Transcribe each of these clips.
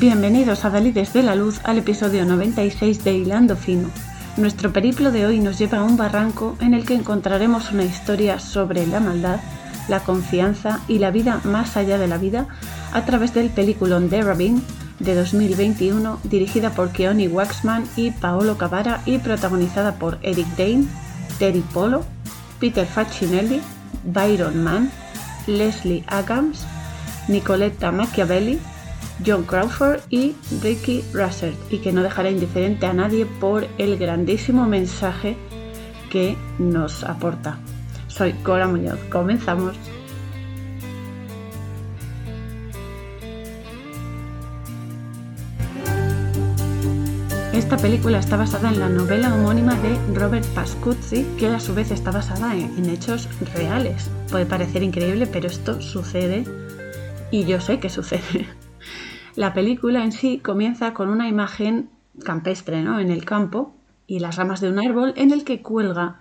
Bienvenidos a Dalides de la Luz al episodio 96 de Hilando Fino. Nuestro periplo de hoy nos lleva a un barranco en el que encontraremos una historia sobre la maldad, la confianza y la vida más allá de la vida a través del peliculón de Rabin de 2021 dirigida por Keoni Waxman y Paolo Cavara y protagonizada por Eric Dane, Terry Polo, Peter Facinelli, Byron Mann, Leslie Adams, Nicoletta Machiavelli, John Crawford y Ricky Russell, y que no dejará indiferente a nadie por el grandísimo mensaje que nos aporta. Soy Cora Muñoz. Comenzamos. Esta película está basada en la novela homónima de Robert Pascuzzi, que a su vez está basada en, hechos reales. Puede parecer increíble, pero esto sucede y yo sé que sucede. La película en sí comienza con una imagen campestre, ¿no? En el campo y las ramas de un árbol en el que cuelga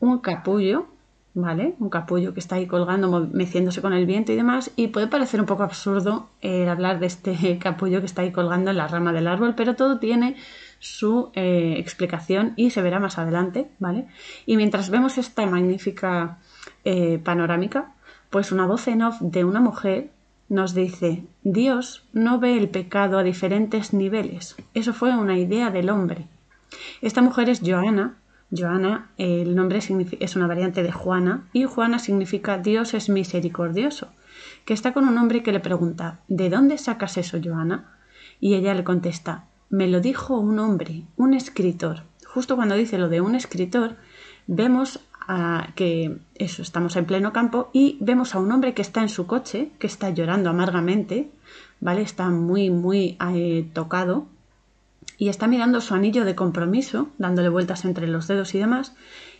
un capullo, ¿vale? Un capullo que está ahí colgando, meciéndose con el viento y demás. Y puede parecer un poco absurdo eh, hablar de este capullo que está ahí colgando en la rama del árbol, pero todo tiene su eh, explicación y se verá más adelante, ¿vale? Y mientras vemos esta magnífica eh, panorámica, pues una voz en off de una mujer nos dice, Dios no ve el pecado a diferentes niveles. Eso fue una idea del hombre. Esta mujer es Joana. Joana, el nombre es una variante de Juana y Juana significa Dios es misericordioso, que está con un hombre que le pregunta, ¿de dónde sacas eso, Joana? Y ella le contesta, me lo dijo un hombre, un escritor. Justo cuando dice lo de un escritor, vemos que eso, estamos en pleno campo y vemos a un hombre que está en su coche, que está llorando amargamente, ¿vale? Está muy, muy eh, tocado y está mirando su anillo de compromiso, dándole vueltas entre los dedos y demás,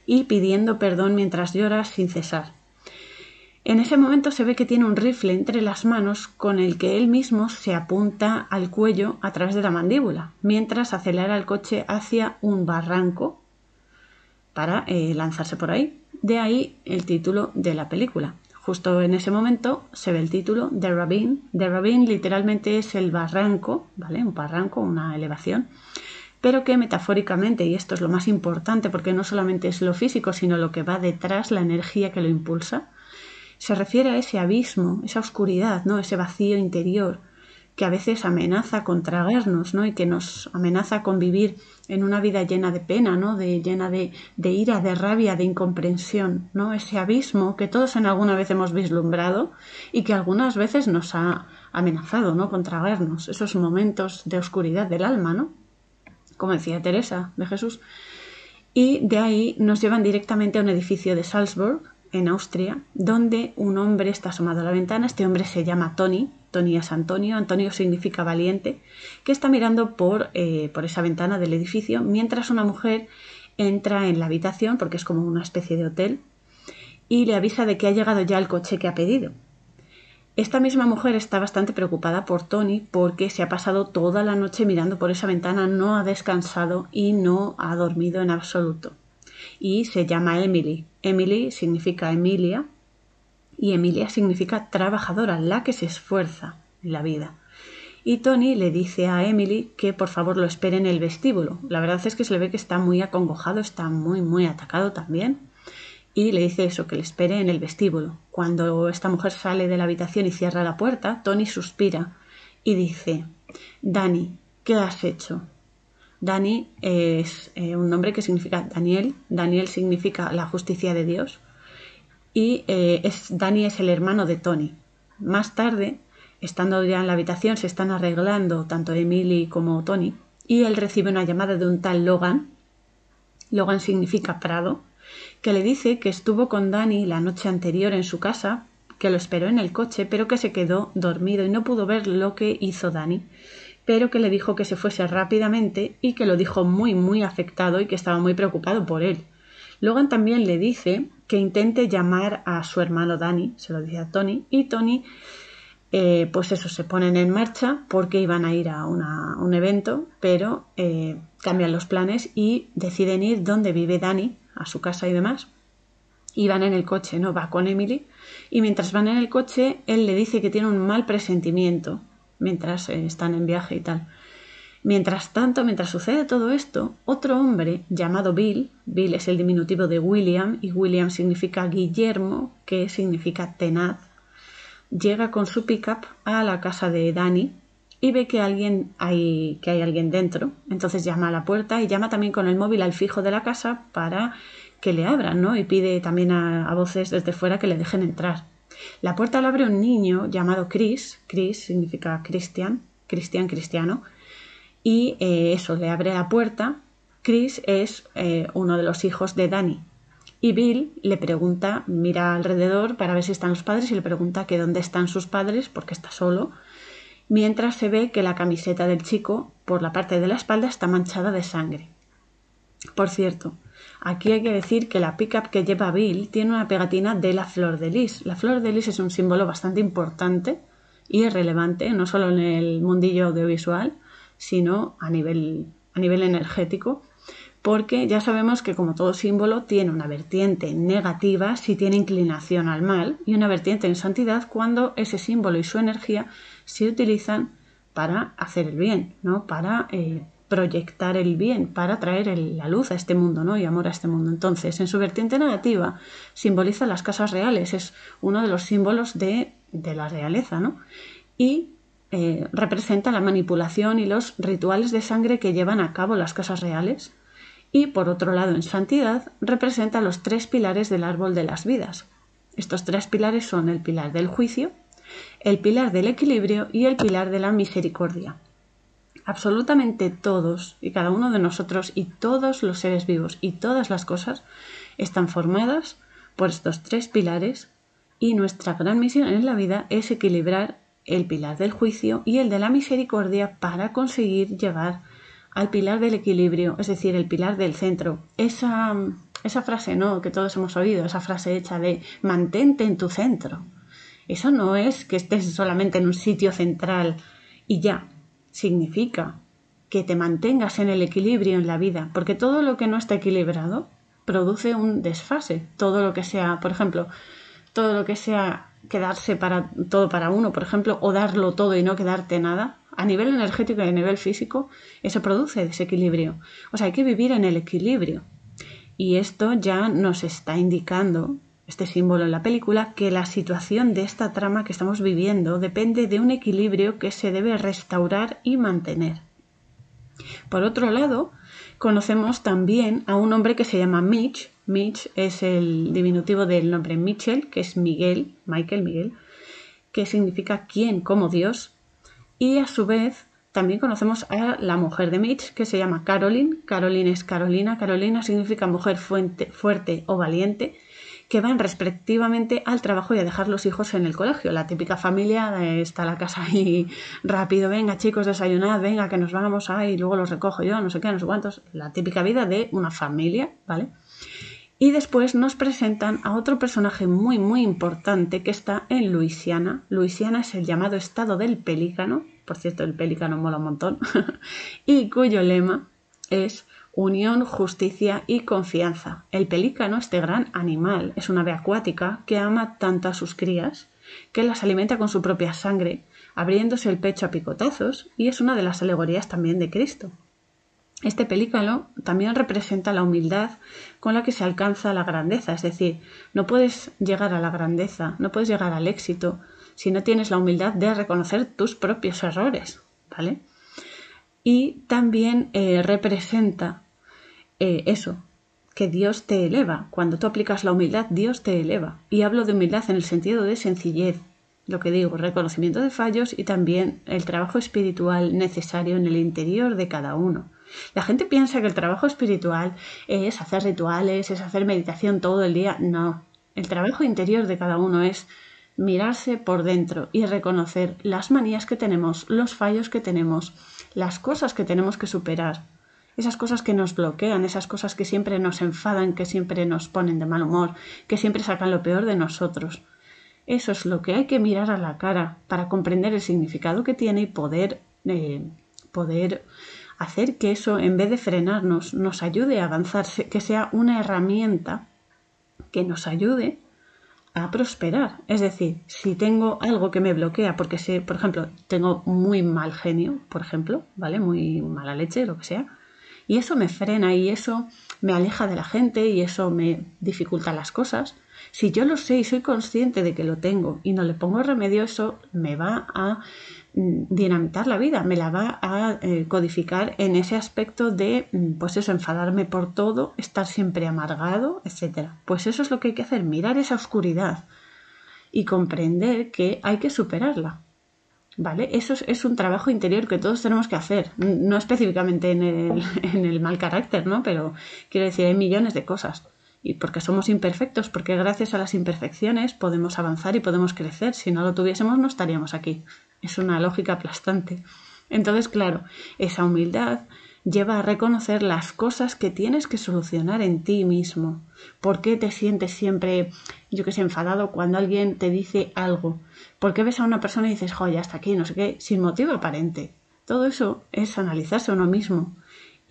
y pidiendo perdón mientras llora sin cesar. En ese momento se ve que tiene un rifle entre las manos con el que él mismo se apunta al cuello a través de la mandíbula, mientras acelera el coche hacia un barranco para eh, lanzarse por ahí. De ahí el título de la película. Justo en ese momento se ve el título de Rabin. De Rabin literalmente es el barranco, ¿vale? Un barranco, una elevación, pero que metafóricamente, y esto es lo más importante porque no solamente es lo físico, sino lo que va detrás, la energía que lo impulsa, se refiere a ese abismo, esa oscuridad, ¿no? Ese vacío interior que a veces amenaza con tragarnos, ¿no? Y que nos amenaza con vivir en una vida llena de pena, ¿no? De, llena de, ira, de rabia, de incomprensión, ¿no? Ese abismo que todos en alguna vez hemos vislumbrado y que algunas veces nos ha amenazado, ¿no? Con tragarnos, esos momentos de oscuridad del alma, ¿no? Como decía Teresa de Jesús. Y de ahí nos llevan directamente a un edificio de Salzburg, en Austria, donde un hombre está asomado a la ventana. Este hombre se llama Tony, Tony es Antonio, Antonio significa valiente, que está mirando por, eh, por esa ventana del edificio mientras una mujer entra en la habitación, porque es como una especie de hotel, y le avisa de que ha llegado ya el coche que ha pedido. Esta misma mujer está bastante preocupada por Tony porque se ha pasado toda la noche mirando por esa ventana, no ha descansado y no ha dormido en absoluto. Y se llama Emily. Emily significa Emilia y Emilia significa trabajadora, la que se esfuerza en la vida. Y Tony le dice a Emily que por favor lo espere en el vestíbulo. La verdad es que se le ve que está muy acongojado, está muy, muy atacado también. Y le dice eso, que le espere en el vestíbulo. Cuando esta mujer sale de la habitación y cierra la puerta, Tony suspira y dice, Dani, ¿qué has hecho? Dani es eh, un nombre que significa Daniel. Daniel significa la justicia de Dios y eh, es, Danny es el hermano de Tony. Más tarde, estando ya en la habitación, se están arreglando tanto Emily como Tony y él recibe una llamada de un tal Logan. Logan significa Prado, que le dice que estuvo con Danny la noche anterior en su casa, que lo esperó en el coche, pero que se quedó dormido y no pudo ver lo que hizo Danny, pero que le dijo que se fuese rápidamente y que lo dijo muy muy afectado y que estaba muy preocupado por él. Logan también le dice que intente llamar a su hermano Danny, se lo dice a Tony, y Tony, eh, pues eso, se ponen en marcha porque iban a ir a un evento, pero eh, cambian los planes y deciden ir donde vive Danny, a su casa y demás. Y van en el coche, ¿no? Va con Emily. Y mientras van en el coche, él le dice que tiene un mal presentimiento, mientras eh, están en viaje y tal. Mientras tanto, mientras sucede todo esto, otro hombre llamado Bill, Bill es el diminutivo de William y William significa Guillermo, que significa tenaz, llega con su pickup a la casa de Danny y ve que, alguien hay, que hay alguien dentro. Entonces llama a la puerta y llama también con el móvil al fijo de la casa para que le abran, ¿no? Y pide también a, voces desde fuera que le dejen entrar. La puerta la abre un niño llamado Chris, Chris significa Cristian, Cristian cristiano, y eh, eso, le abre la puerta. Chris es eh, uno de los hijos de Danny. Y Bill le pregunta, mira alrededor para ver si están los padres y le pregunta que dónde están sus padres porque está solo. Mientras se ve que la camiseta del chico por la parte de la espalda está manchada de sangre. Por cierto, aquí hay que decir que la pickup que lleva Bill tiene una pegatina de la flor de lis. La flor de lis es un símbolo bastante importante y relevante, no solo en el mundillo audiovisual, sino a nivel, a nivel energético, porque ya sabemos que como todo símbolo tiene una vertiente negativa si tiene inclinación al mal y una vertiente en santidad cuando ese símbolo y su energía se utilizan para hacer el bien, ¿no? para eh, proyectar el bien, para traer la luz a este mundo ¿no? y amor a este mundo. Entonces, en su vertiente negativa simboliza las casas reales, es uno de los símbolos de, de la realeza, ¿no? Y eh, representa la manipulación y los rituales de sangre que llevan a cabo las casas reales. Y por otro lado, en santidad, representa los tres pilares del árbol de las vidas. Estos tres pilares son el pilar del juicio, el pilar del equilibrio y el pilar de la misericordia. Absolutamente todos y cada uno de nosotros y todos los seres vivos y todas las cosas están formadas por estos tres pilares y nuestra gran misión en la vida es equilibrar el pilar del juicio y el de la misericordia para conseguir llegar al pilar del equilibrio, es decir, el pilar del centro. Esa, esa frase, ¿no? Que todos hemos oído, esa frase hecha de mantente en tu centro. Eso no es que estés solamente en un sitio central y ya. Significa que te mantengas en el equilibrio en la vida, porque todo lo que no está equilibrado produce un desfase. Todo lo que sea, por ejemplo, todo lo que sea quedarse para todo para uno, por ejemplo, o darlo todo y no quedarte nada, a nivel energético y a nivel físico, eso produce desequilibrio. O sea, hay que vivir en el equilibrio. Y esto ya nos está indicando, este símbolo en la película, que la situación de esta trama que estamos viviendo depende de un equilibrio que se debe restaurar y mantener. Por otro lado, conocemos también a un hombre que se llama Mitch, Mitch es el diminutivo del nombre Mitchell, que es Miguel, Michael Miguel, que significa quién como Dios. Y a su vez también conocemos a la mujer de Mitch, que se llama Caroline. Caroline es Carolina. Carolina significa mujer fuerte o valiente, que van respectivamente al trabajo y a dejar los hijos en el colegio. La típica familia está la casa ahí rápido, venga chicos, desayunad, venga que nos vamos ahí, luego los recojo yo, no sé qué, no sé cuántos. La típica vida de una familia, ¿vale? Y después nos presentan a otro personaje muy muy importante que está en Luisiana. Luisiana es el llamado estado del pelícano, por cierto el pelícano mola un montón, y cuyo lema es unión, justicia y confianza. El pelícano, este gran animal, es una ave acuática que ama tanto a sus crías que las alimenta con su propia sangre, abriéndose el pecho a picotazos, y es una de las alegorías también de Cristo. Este pelícano también representa la humildad con la que se alcanza la grandeza, es decir, no puedes llegar a la grandeza, no puedes llegar al éxito si no tienes la humildad de reconocer tus propios errores, ¿vale? Y también eh, representa eh, eso, que Dios te eleva. Cuando tú aplicas la humildad, Dios te eleva. Y hablo de humildad en el sentido de sencillez, lo que digo, reconocimiento de fallos y también el trabajo espiritual necesario en el interior de cada uno. La gente piensa que el trabajo espiritual es hacer rituales, es hacer meditación todo el día. No, el trabajo interior de cada uno es mirarse por dentro y reconocer las manías que tenemos, los fallos que tenemos, las cosas que tenemos que superar, esas cosas que nos bloquean, esas cosas que siempre nos enfadan, que siempre nos ponen de mal humor, que siempre sacan lo peor de nosotros. Eso es lo que hay que mirar a la cara para comprender el significado que tiene y poder, eh, poder hacer que eso, en vez de frenarnos, nos ayude a avanzar, que sea una herramienta que nos ayude a prosperar. Es decir, si tengo algo que me bloquea, porque sé, por ejemplo, tengo muy mal genio, por ejemplo, ¿vale? Muy mala leche, lo que sea, y eso me frena y eso me aleja de la gente y eso me dificulta las cosas. Si yo lo sé y soy consciente de que lo tengo y no le pongo remedio, eso me va a dinamitar la vida, me la va a eh, codificar en ese aspecto de, mm, pues eso, enfadarme por todo, estar siempre amargado, etc. Pues eso es lo que hay que hacer, mirar esa oscuridad y comprender que hay que superarla. ¿Vale? Eso es, un trabajo interior que todos tenemos que hacer, no específicamente en el, en el mal carácter, ¿no? Pero quiero decir, hay millones de cosas y porque somos imperfectos, porque gracias a las imperfecciones podemos avanzar y podemos crecer. Si no lo tuviésemos, no estaríamos aquí. Es una lógica aplastante. Entonces, claro, esa humildad lleva a reconocer las cosas que tienes que solucionar en ti mismo. ¿Por qué te sientes siempre, yo que sé, enfadado cuando alguien te dice algo? ¿Por qué ves a una persona y dices, joya, hasta aquí, no sé qué, sin motivo aparente? Todo eso es analizarse uno mismo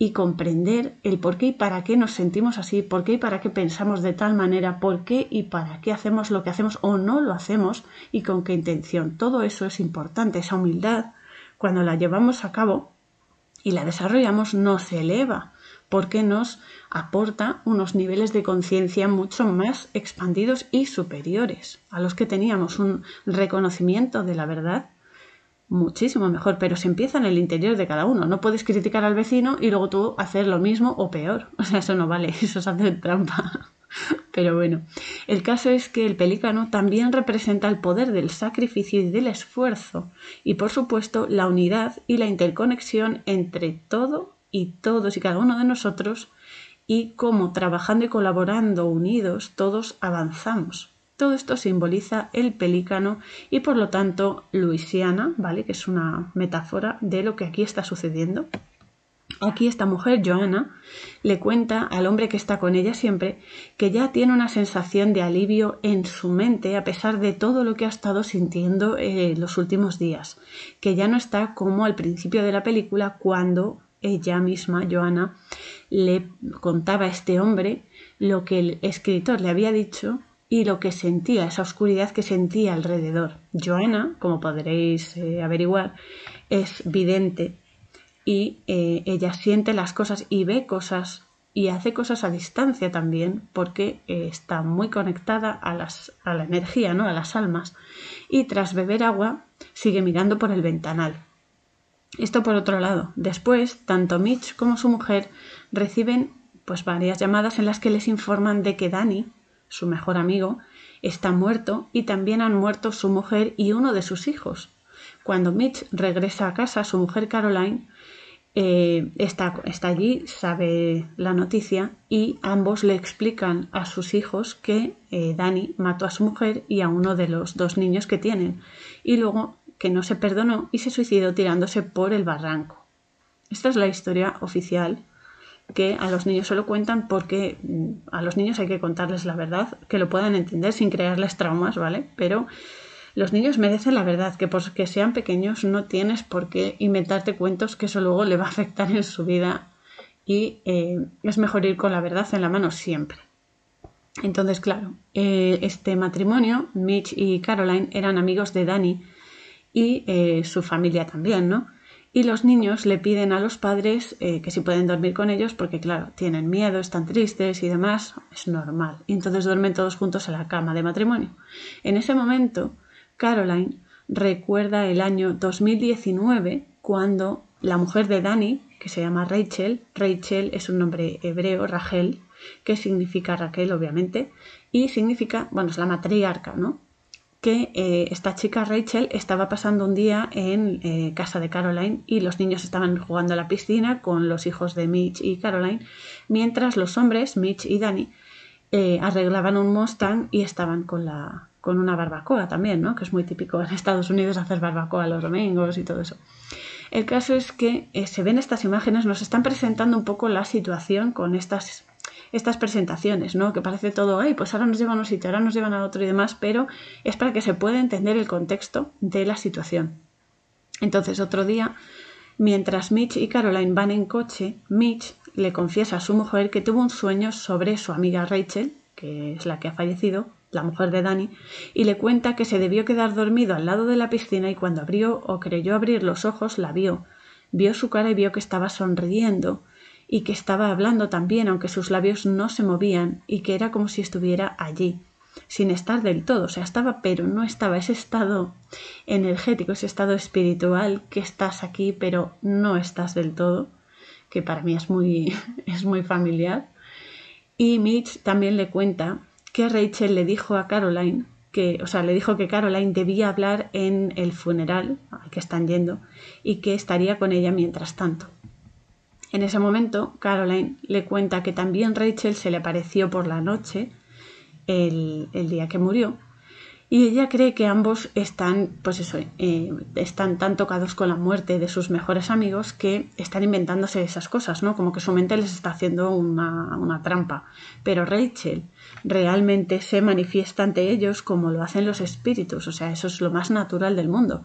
y comprender el por qué y para qué nos sentimos así, por qué y para qué pensamos de tal manera, por qué y para qué hacemos lo que hacemos o no lo hacemos y con qué intención. Todo eso es importante, esa humildad, cuando la llevamos a cabo y la desarrollamos, nos eleva porque nos aporta unos niveles de conciencia mucho más expandidos y superiores a los que teníamos un reconocimiento de la verdad muchísimo mejor, pero se empieza en el interior de cada uno. No puedes criticar al vecino y luego tú hacer lo mismo o peor. O sea, eso no vale, eso es hacer trampa. Pero bueno, el caso es que el pelícano también representa el poder del sacrificio y del esfuerzo y por supuesto la unidad y la interconexión entre todo y todos y cada uno de nosotros y cómo trabajando y colaborando unidos todos avanzamos. Todo esto simboliza el pelícano y por lo tanto Luisiana, ¿vale? Que es una metáfora de lo que aquí está sucediendo. Aquí esta mujer, Joana, le cuenta al hombre que está con ella siempre que ya tiene una sensación de alivio en su mente a pesar de todo lo que ha estado sintiendo en los últimos días, que ya no está como al principio de la película cuando ella misma, Joana, le contaba a este hombre lo que el escritor le había dicho y lo que sentía, esa oscuridad que sentía alrededor. Joana, como podréis eh, averiguar, es vidente y eh, ella siente las cosas y ve cosas y hace cosas a distancia también porque eh, está muy conectada a, las, a la energía, ¿no? a las almas y tras beber agua sigue mirando por el ventanal. Esto por otro lado. Después, tanto Mitch como su mujer reciben pues varias llamadas en las que les informan de que Dani, su mejor amigo, está muerto y también han muerto su mujer y uno de sus hijos. Cuando Mitch regresa a casa, su mujer Caroline eh, está, allí, sabe la noticia y ambos le explican a sus hijos que eh, Dani mató a su mujer y a uno de los dos niños que tienen y luego que no se perdonó y se suicidó tirándose por el barranco. Esta es la historia oficial que a los niños solo cuentan porque mm, a los niños hay que contarles la verdad, que lo puedan entender sin crearles traumas, ¿vale? Pero los niños merecen la verdad, que porque sean pequeños no tienes por qué inventarte cuentos que eso luego le va a afectar en su vida y eh, es mejor ir con la verdad en la mano siempre. Entonces, claro, eh, este matrimonio, Mitch y Caroline, eran amigos de Danny y eh, su familia también, ¿no? Y los niños le piden a los padres eh, que si pueden dormir con ellos porque claro, tienen miedo, están tristes y demás, es normal. Y entonces duermen todos juntos en la cama de matrimonio. En ese momento, Caroline recuerda el año 2019 cuando la mujer de Danny, que se llama Rachel, Rachel es un nombre hebreo, Rachel, que significa Raquel obviamente, y significa, bueno, es la matriarca, ¿no? Que eh, esta chica Rachel estaba pasando un día en eh, casa de Caroline y los niños estaban jugando a la piscina con los hijos de Mitch y Caroline, mientras los hombres, Mitch y Danny, eh, arreglaban un Mustang y estaban con, la, con una barbacoa también, ¿no? que es muy típico en Estados Unidos hacer barbacoa los domingos y todo eso. El caso es que se ven estas imágenes, nos están presentando un poco la situación con estas estas presentaciones, ¿no? Que parece todo, ay, pues ahora nos llevan a un sitio, ahora nos llevan a otro y demás, pero es para que se pueda entender el contexto de la situación. Entonces, otro día, mientras Mitch y Caroline van en coche, Mitch le confiesa a su mujer que tuvo un sueño sobre su amiga Rachel, que es la que ha fallecido, la mujer de Dani, y le cuenta que se debió quedar dormido al lado de la piscina y cuando abrió o creyó abrir los ojos la vio. Vio su cara y vio que estaba sonriendo y que estaba hablando también, aunque sus labios no se movían, y que era como si estuviera allí, sin estar del todo, o sea, estaba, pero no estaba, ese estado energético, ese estado espiritual que estás aquí, pero no estás del todo, que para mí es muy, es muy familiar. Y Mitch también le cuenta que Rachel le dijo a Caroline que, o sea, le dijo que Caroline debía hablar en el funeral al que están yendo y que estaría con ella mientras tanto. En ese momento, Caroline le cuenta que también Rachel se le apareció por la noche el, día que murió y ella cree que ambos están, pues eso, eh, están tan tocados con la muerte de sus mejores amigos que están inventándose esas cosas, ¿no? Como que su mente les está haciendo una, una trampa. Pero Rachel realmente se manifiesta ante ellos como lo hacen los espíritus, o sea, eso es lo más natural del mundo,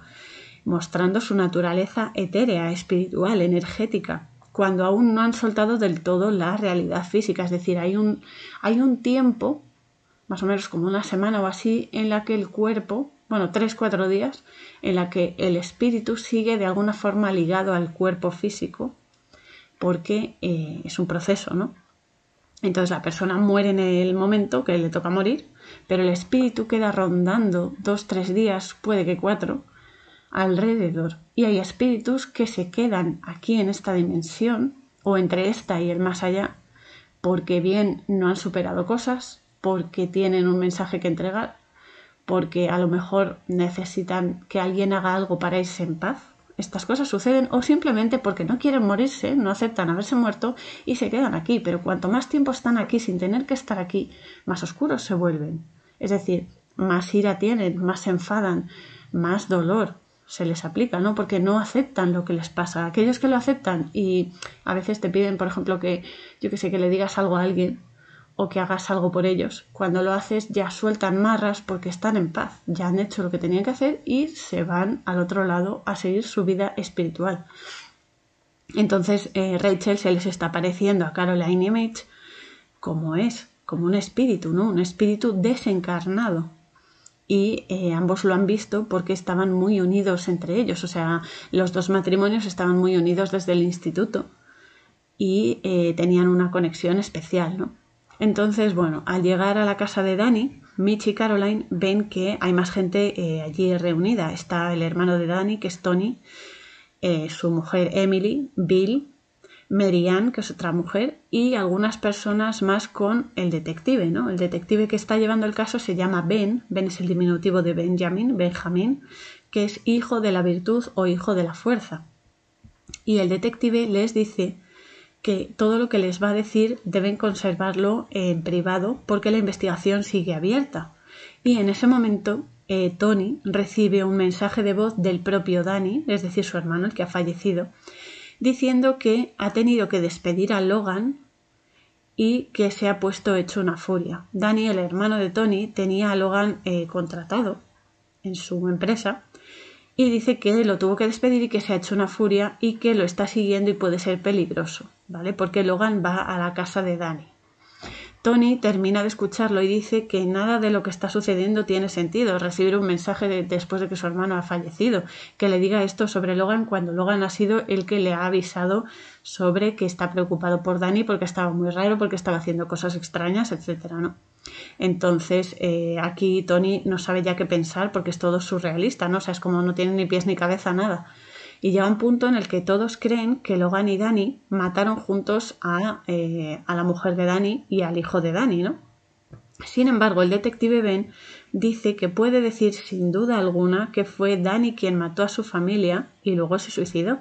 mostrando su naturaleza etérea, espiritual, energética cuando aún no han soltado del todo la realidad física. Es decir, hay un, hay un tiempo, más o menos como una semana o así, en la que el cuerpo, bueno, tres, cuatro días, en la que el espíritu sigue de alguna forma ligado al cuerpo físico, porque eh, es un proceso, ¿no? Entonces la persona muere en el momento que le toca morir, pero el espíritu queda rondando dos, tres días, puede que cuatro, alrededor. Y hay espíritus que se quedan aquí en esta dimensión o entre esta y el más allá porque bien no han superado cosas, porque tienen un mensaje que entregar, porque a lo mejor necesitan que alguien haga algo para irse en paz. Estas cosas suceden o simplemente porque no quieren morirse, no aceptan haberse muerto y se quedan aquí. Pero cuanto más tiempo están aquí sin tener que estar aquí, más oscuros se vuelven. Es decir, más ira tienen, más se enfadan, más dolor, se les aplica, ¿no? Porque no aceptan lo que les pasa. Aquellos que lo aceptan y a veces te piden, por ejemplo, que yo que sé, que le digas algo a alguien o que hagas algo por ellos. Cuando lo haces ya sueltan marras porque están en paz, ya han hecho lo que tenían que hacer y se van al otro lado a seguir su vida espiritual. Entonces eh, Rachel se les está pareciendo a Caroline Mitch como es, como un espíritu, ¿no? Un espíritu desencarnado y eh, ambos lo han visto porque estaban muy unidos entre ellos, o sea, los dos matrimonios estaban muy unidos desde el instituto y eh, tenían una conexión especial, ¿no? Entonces, bueno, al llegar a la casa de Dani, Mitch y Caroline ven que hay más gente eh, allí reunida. Está el hermano de Dani, que es Tony, su mujer Emily, Bill, Marianne, que es otra mujer, y algunas personas más con el detective, ¿no? El detective que está llevando el caso se llama Ben, Ben es el diminutivo de Benjamin, Benjamin, que es hijo de la virtud o hijo de la fuerza. Y el detective les dice que todo lo que les va a decir deben conservarlo en privado porque la investigación sigue abierta. Y en ese momento eh, Tony recibe un mensaje de voz del propio Danny, es decir, su hermano, el que ha fallecido, diciendo que ha tenido que despedir a Logan y que se ha puesto hecho una furia. Danny, el hermano de Tony, tenía a Logan eh, contratado en su empresa y dice que lo tuvo que despedir y que se ha hecho una furia y que lo está siguiendo y puede ser peligroso, ¿vale? Porque Logan va a la casa de Danny. Tony termina de escucharlo y dice que nada de lo que está sucediendo tiene sentido. Recibir un mensaje después de que su hermano ha fallecido, que le diga esto sobre Logan cuando Logan ha sido el que le ha avisado sobre que está preocupado por Dani porque estaba muy raro, porque estaba haciendo cosas extrañas, etcétera, ¿no? Entonces, eh, aquí Tony no sabe ya qué pensar porque es todo surrealista, ¿no? O sea, es como no tiene ni pies ni cabeza, nada y llega un punto en el que todos creen que Logan y Danny mataron juntos a, eh, a la mujer de Danny y al hijo de Danny, ¿no? Sin embargo, el detective Ben dice que puede decir sin duda alguna que fue Danny quien mató a su familia y luego se suicidó.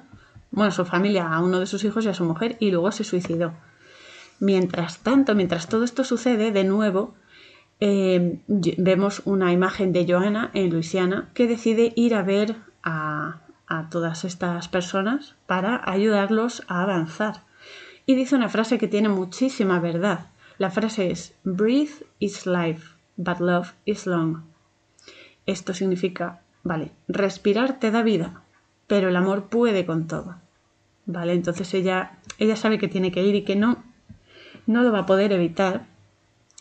Bueno, su familia, a uno de sus hijos y a su mujer y luego se suicidó. Mientras tanto, mientras todo esto sucede, de nuevo, eh, vemos una imagen de Joanna en Luisiana que decide ir a ver a, a todas estas personas para ayudarlos a avanzar. Y dice una frase que tiene muchísima verdad. La frase es Breathe is life, but love is long. Esto significa, vale, respirar te da vida, pero el amor puede con todo. Vale, entonces ella, ella sabe que tiene que ir y que no, no lo va a poder evitar.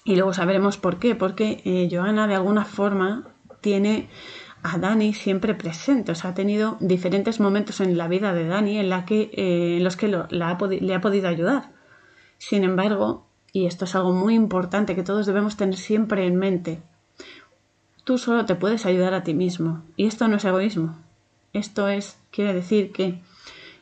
Y luego sabremos por qué, porque eh, Joana de alguna forma tiene a Dani siempre presente, o sea, ha tenido diferentes momentos en la vida de Dani en, la que, eh, en los que le ha podido ayudar. Sin embargo, y esto es algo muy importante que todos debemos tener siempre en mente, tú solo te puedes ayudar a ti mismo. Y esto no es egoísmo. Esto es, quiere decir que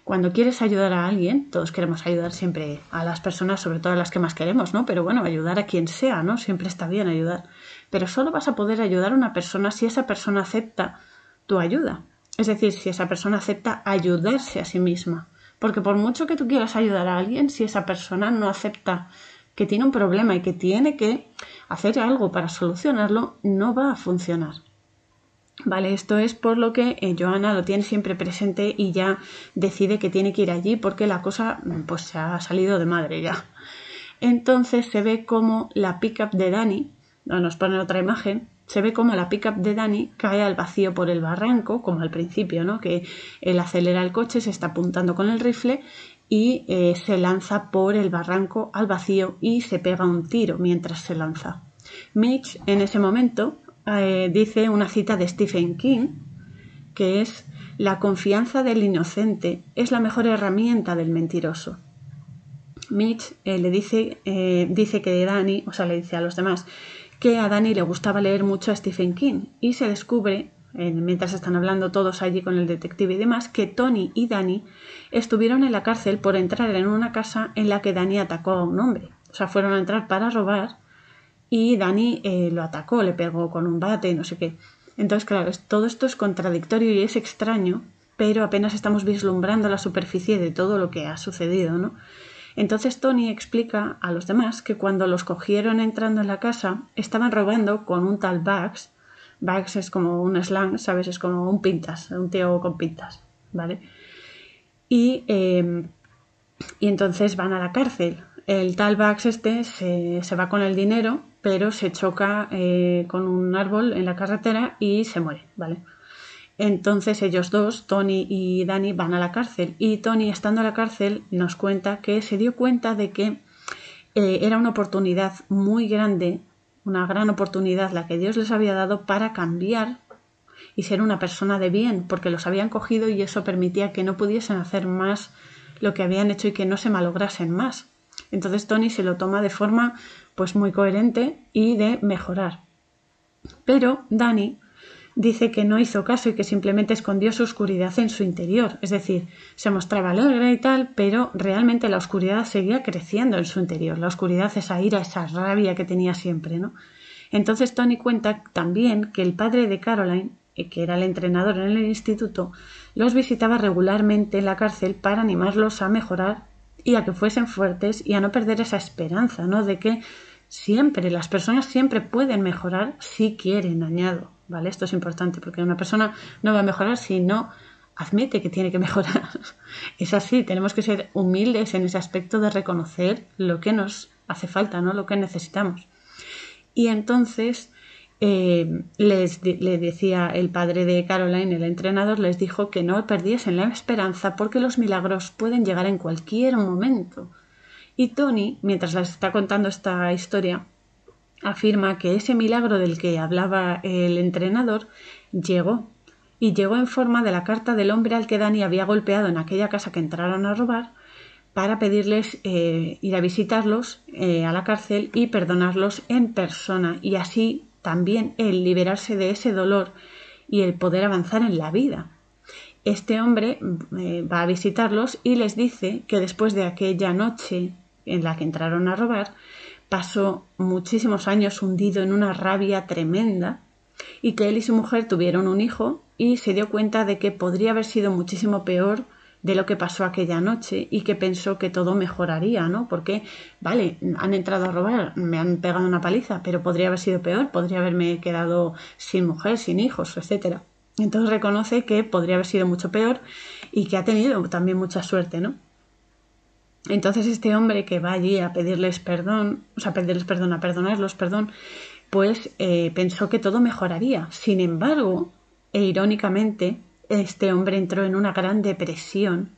cuando quieres ayudar a alguien, todos queremos ayudar siempre a las personas, sobre todo a las que más queremos, ¿no? Pero bueno, ayudar a quien sea, ¿no? Siempre está bien ayudar. Pero solo vas a poder ayudar a una persona si esa persona acepta tu ayuda. Es decir, si esa persona acepta ayudarse a sí misma. Porque por mucho que tú quieras ayudar a alguien, si esa persona no acepta que tiene un problema y que tiene que hacer algo para solucionarlo, no va a funcionar. Vale, esto es por lo que eh, Joana lo tiene siempre presente y ya decide que tiene que ir allí porque la cosa pues se ha salido de madre ya. Entonces se ve como la pickup de Dani, nos pone otra imagen, se ve como la pickup de Dani cae al vacío por el barranco, como al principio, ¿no? Que él acelera el coche, se está apuntando con el rifle y eh, se lanza por el barranco al vacío y se pega un tiro mientras se lanza. Mitch en ese momento eh, dice una cita de Stephen King, que es, la confianza del inocente es la mejor herramienta del mentiroso. Mitch eh, le dice, dice que Dani, o sea, le dice a los demás, que a Dani le gustaba leer mucho a Stephen King y se descubre, mientras están hablando todos allí con el detective y demás, que Tony y Dani estuvieron en la cárcel por entrar en una casa en la que Dani atacó a un hombre. O sea, fueron a entrar para robar y Dani eh, lo atacó, le pegó con un bate, no sé qué. Entonces, claro, todo esto es contradictorio y es extraño, pero apenas estamos vislumbrando la superficie de todo lo que ha sucedido, ¿no? Entonces Tony explica a los demás que cuando los cogieron entrando en la casa estaban robando con un tal Bugs. Bugs es como un slang, ¿sabes? Es como un pintas, un tío con pintas, ¿vale? Y, eh, y entonces van a la cárcel. El tal Bugs este se, se va con el dinero pero se choca eh, con un árbol en la carretera y se muere, ¿vale? Entonces ellos dos, Tony y Dani, van a la cárcel y Tony, estando a la cárcel, nos cuenta que se dio cuenta de que eh, era una oportunidad muy grande, una gran oportunidad la que Dios les había dado para cambiar y ser una persona de bien, porque los habían cogido y eso permitía que no pudiesen hacer más lo que habían hecho y que no se malograsen más. Entonces Tony se lo toma de forma pues muy coherente y de mejorar. Pero Dani dice que no hizo caso y que simplemente escondió su oscuridad en su interior, es decir, se mostraba alegre y tal, pero realmente la oscuridad seguía creciendo en su interior, la oscuridad, esa ira, esa rabia que tenía siempre, ¿no? Entonces Tony cuenta también que el padre de Caroline, eh, que era el entrenador en el instituto, los visitaba regularmente en la cárcel para animarlos a mejorar y a que fuesen fuertes y a no perder esa esperanza, ¿no? De que siempre, las personas siempre pueden mejorar si quieren, añado, ¿vale? Esto es importante porque una persona no va a mejorar si no admite que tiene que mejorar. es así, tenemos que ser humildes en ese aspecto de reconocer lo que nos hace falta, ¿no? Lo que necesitamos. Y entonces eh, les le decía el padre de Caroline, el entrenador, les dijo que no perdiesen la esperanza porque los milagros pueden llegar en cualquier momento. Y Tony, mientras les está contando esta historia, afirma que ese milagro del que hablaba el entrenador llegó, y llegó en forma de la carta del hombre al que Dani había golpeado en aquella casa que entraron a robar, para pedirles eh, ir a visitarlos eh, a la cárcel y perdonarlos en persona y así también el liberarse de ese dolor y el poder avanzar en la vida. Este hombre eh, va a visitarlos y les dice que después de aquella noche en la que entraron a robar, pasó muchísimos años hundido en una rabia tremenda y que él y su mujer tuvieron un hijo y se dio cuenta de que podría haber sido muchísimo peor de lo que pasó aquella noche y que pensó que todo mejoraría, ¿no? Porque, vale, han entrado a robar, me han pegado una paliza, pero podría haber sido peor, podría haberme quedado sin mujer, sin hijos, etcétera. Entonces reconoce que podría haber sido mucho peor y que ha tenido también mucha suerte, ¿no? Entonces este hombre que va allí a pedirles perdón, o sea, pedirles perdón, a perdonarlos, perdón, pues eh, pensó que todo mejoraría. Sin embargo, e irónicamente, este hombre entró en una gran depresión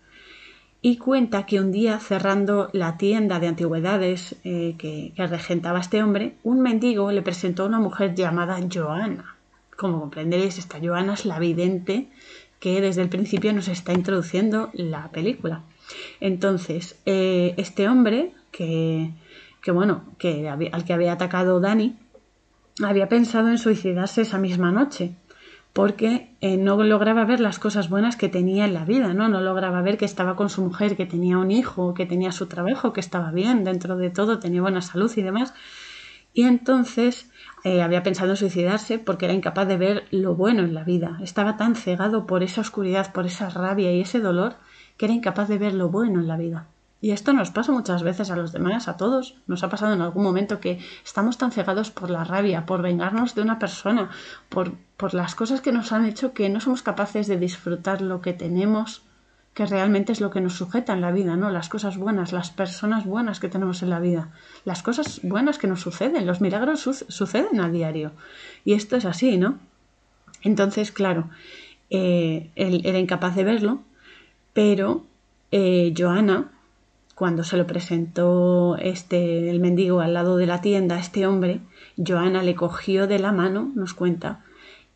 y cuenta que un día cerrando la tienda de antigüedades eh, que, que, regentaba este hombre, un mendigo le presentó a una mujer llamada Joana. Como comprenderéis, esta Joana es la vidente que desde el principio nos está introduciendo la película. Entonces, eh, este hombre, que, bueno, que al que había atacado Dani, había pensado en suicidarse esa misma noche porque eh, no lograba ver las cosas buenas que tenía en la vida, ¿no? No lograba ver que estaba con su mujer, que tenía un hijo, que tenía su trabajo, que estaba bien dentro de todo, tenía buena salud y demás. Y entonces eh, había pensado en suicidarse porque era incapaz de ver lo bueno en la vida. Estaba tan cegado por esa oscuridad, por esa rabia y ese dolor, que era incapaz de ver lo bueno en la vida. Y esto nos pasa muchas veces a los demás, a todos. Nos ha pasado en algún momento que estamos tan cegados por la rabia, por vengarnos de una persona, por, por las cosas que nos han hecho que no somos capaces de disfrutar lo que tenemos, que realmente es lo que nos sujeta en la vida, ¿no? Las cosas buenas, las personas buenas que tenemos en la vida, las cosas buenas que nos suceden, los milagros suceden a diario. Y esto es así, ¿no? Entonces, claro, eh, era incapaz de verlo, pero eh, Joana cuando se lo presentó este el mendigo al lado de la tienda, este hombre, Joana le cogió de la mano, nos cuenta,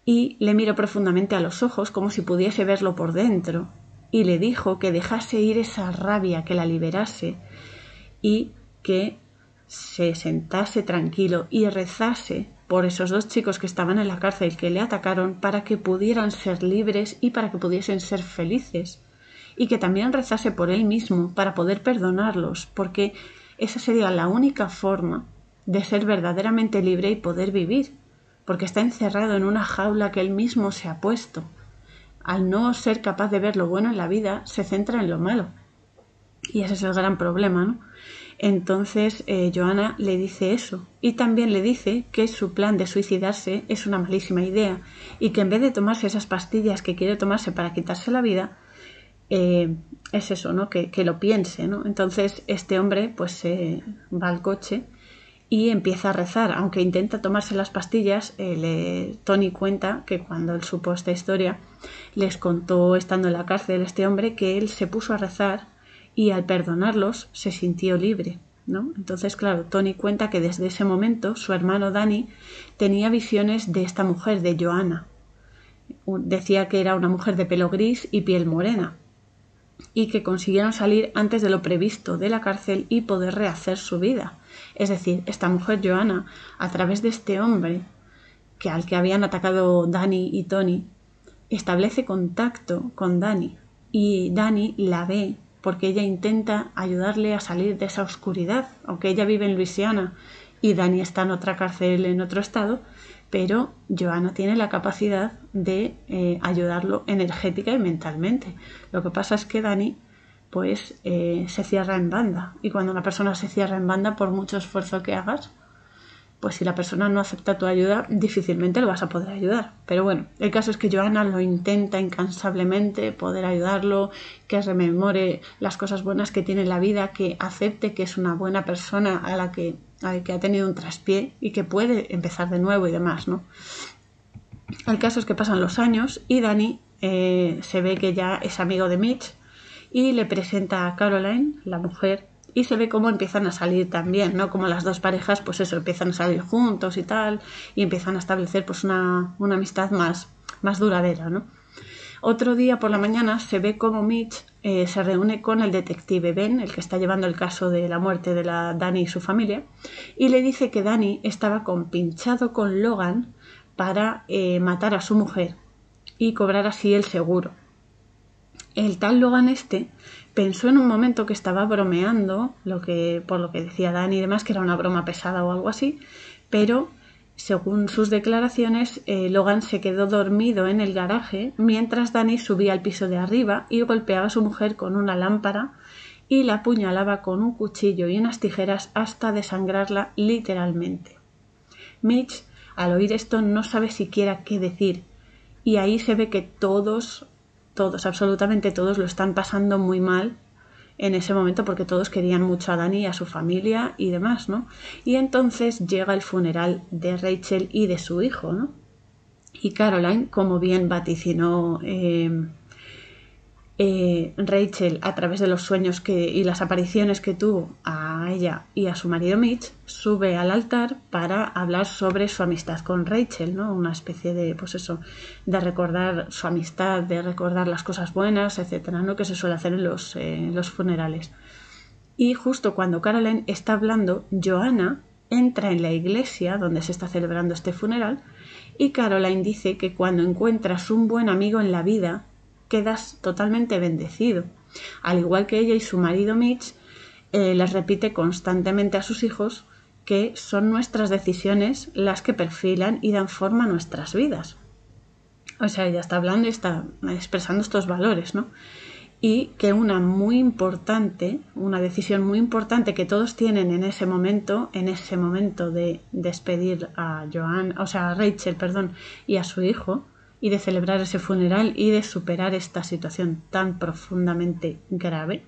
y le miró profundamente a los ojos como si pudiese verlo por dentro, y le dijo que dejase ir esa rabia, que la liberase, y que se sentase tranquilo y rezase por esos dos chicos que estaban en la cárcel que le atacaron para que pudieran ser libres y para que pudiesen ser felices y que también rezase por él mismo para poder perdonarlos, porque esa sería la única forma de ser verdaderamente libre y poder vivir, porque está encerrado en una jaula que él mismo se ha puesto. Al no ser capaz de ver lo bueno en la vida, se centra en lo malo. Y ese es el gran problema, ¿no? Entonces eh, Joana le dice eso y también le dice que su plan de suicidarse es una malísima idea y que en vez de tomarse esas pastillas que quiere tomarse para quitarse la vida, eh, es eso, ¿no? Que, lo piense, ¿no? Entonces este hombre pues se va al coche y empieza a rezar, aunque intenta tomarse las pastillas, eh, Tony cuenta que cuando él supo esta historia, les contó estando en la cárcel este hombre que él se puso a rezar y al perdonarlos se sintió libre. ¿no? Entonces, claro, Tony cuenta que desde ese momento su hermano Danny tenía visiones de esta mujer, de Joana. Decía que era una mujer de pelo gris y piel morena, y que consiguieron salir antes de lo previsto de la cárcel y poder rehacer su vida. Es decir, esta mujer Joana, a través de este hombre que al que habían atacado Dani y Tony, establece contacto con Dani y Dani la ve porque ella intenta ayudarle a salir de esa oscuridad, aunque ella vive en Luisiana y Dani está en otra cárcel en otro estado, pero Joana tiene la capacidad de eh, ayudarlo energética y mentalmente. Lo que pasa es que Dani pues eh, se cierra en banda y cuando una persona se cierra en banda por mucho esfuerzo que hagas pues si la persona no acepta tu ayuda difícilmente lo vas a poder ayudar pero bueno el caso es que Joana lo intenta incansablemente poder ayudarlo que rememore las cosas buenas que tiene en la vida que acepte que es una buena persona a la que que ha tenido un traspié y que puede empezar de nuevo y demás, ¿no? El caso es que pasan los años y Dani eh, se ve que ya es amigo de Mitch y le presenta a Caroline, la mujer, y se ve cómo empiezan a salir también, ¿no? Como las dos parejas, pues eso, empiezan a salir juntos y tal, y empiezan a establecer pues una, una amistad más, más duradera, ¿no? Otro día por la mañana se ve como Mitch eh, se reúne con el detective Ben, el que está llevando el caso de la muerte de la Dani y su familia, y le dice que Dani estaba compinchado con Logan para eh, matar a su mujer y cobrar así el seguro. El tal Logan este pensó en un momento que estaba bromeando, lo que, por lo que decía Dani y demás, que era una broma pesada o algo así, pero según sus declaraciones, eh, Logan se quedó dormido en el garaje mientras Danny subía al piso de arriba y golpeaba a su mujer con una lámpara y la apuñalaba con un cuchillo y unas tijeras hasta desangrarla literalmente. Mitch, al oír esto, no sabe siquiera qué decir y ahí se ve que todos, todos, absolutamente todos lo están pasando muy mal en ese momento porque todos querían mucho a Dani y a su familia y demás, ¿no? Y entonces llega el funeral de Rachel y de su hijo, ¿no? Y Caroline, como bien vaticinó eh, eh, Rachel, a través de los sueños que, y las apariciones que tuvo a ella y a su marido Mitch, sube al altar para hablar sobre su amistad con Rachel, ¿no? Una especie de, pues eso, de recordar su amistad, de recordar las cosas buenas, etcétera, ¿no? Que se suele hacer en los, en los funerales. Y justo cuando Caroline está hablando, Joanna entra en la iglesia donde se está celebrando este funeral y Caroline dice que cuando encuentras un buen amigo en la vida, quedas totalmente bendecido. Al igual que ella y su marido Mitch, eh, les repite constantemente a sus hijos que son nuestras decisiones las que perfilan y dan forma a nuestras vidas. O sea, ella está hablando y está expresando estos valores, ¿no? Y que una muy importante, una decisión muy importante que todos tienen en ese momento, en ese momento de despedir a Joan, o sea, a Rachel, perdón, y a su hijo, y de celebrar ese funeral y de superar esta situación tan profundamente grave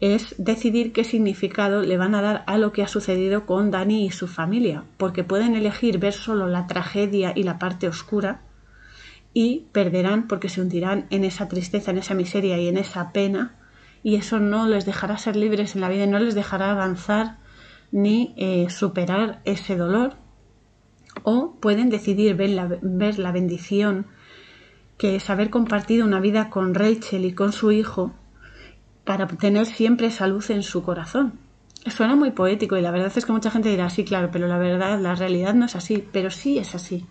es decidir qué significado le van a dar a lo que ha sucedido con Dani y su familia, porque pueden elegir ver solo la tragedia y la parte oscura y perderán porque se hundirán en esa tristeza, en esa miseria y en esa pena y eso no les dejará ser libres en la vida, no les dejará avanzar ni eh, superar ese dolor o pueden decidir ver la, ver la bendición que es haber compartido una vida con Rachel y con su hijo para tener siempre esa luz en su corazón. Suena muy poético y la verdad es que mucha gente dirá, sí, claro, pero la verdad, la realidad no es así, pero sí es así.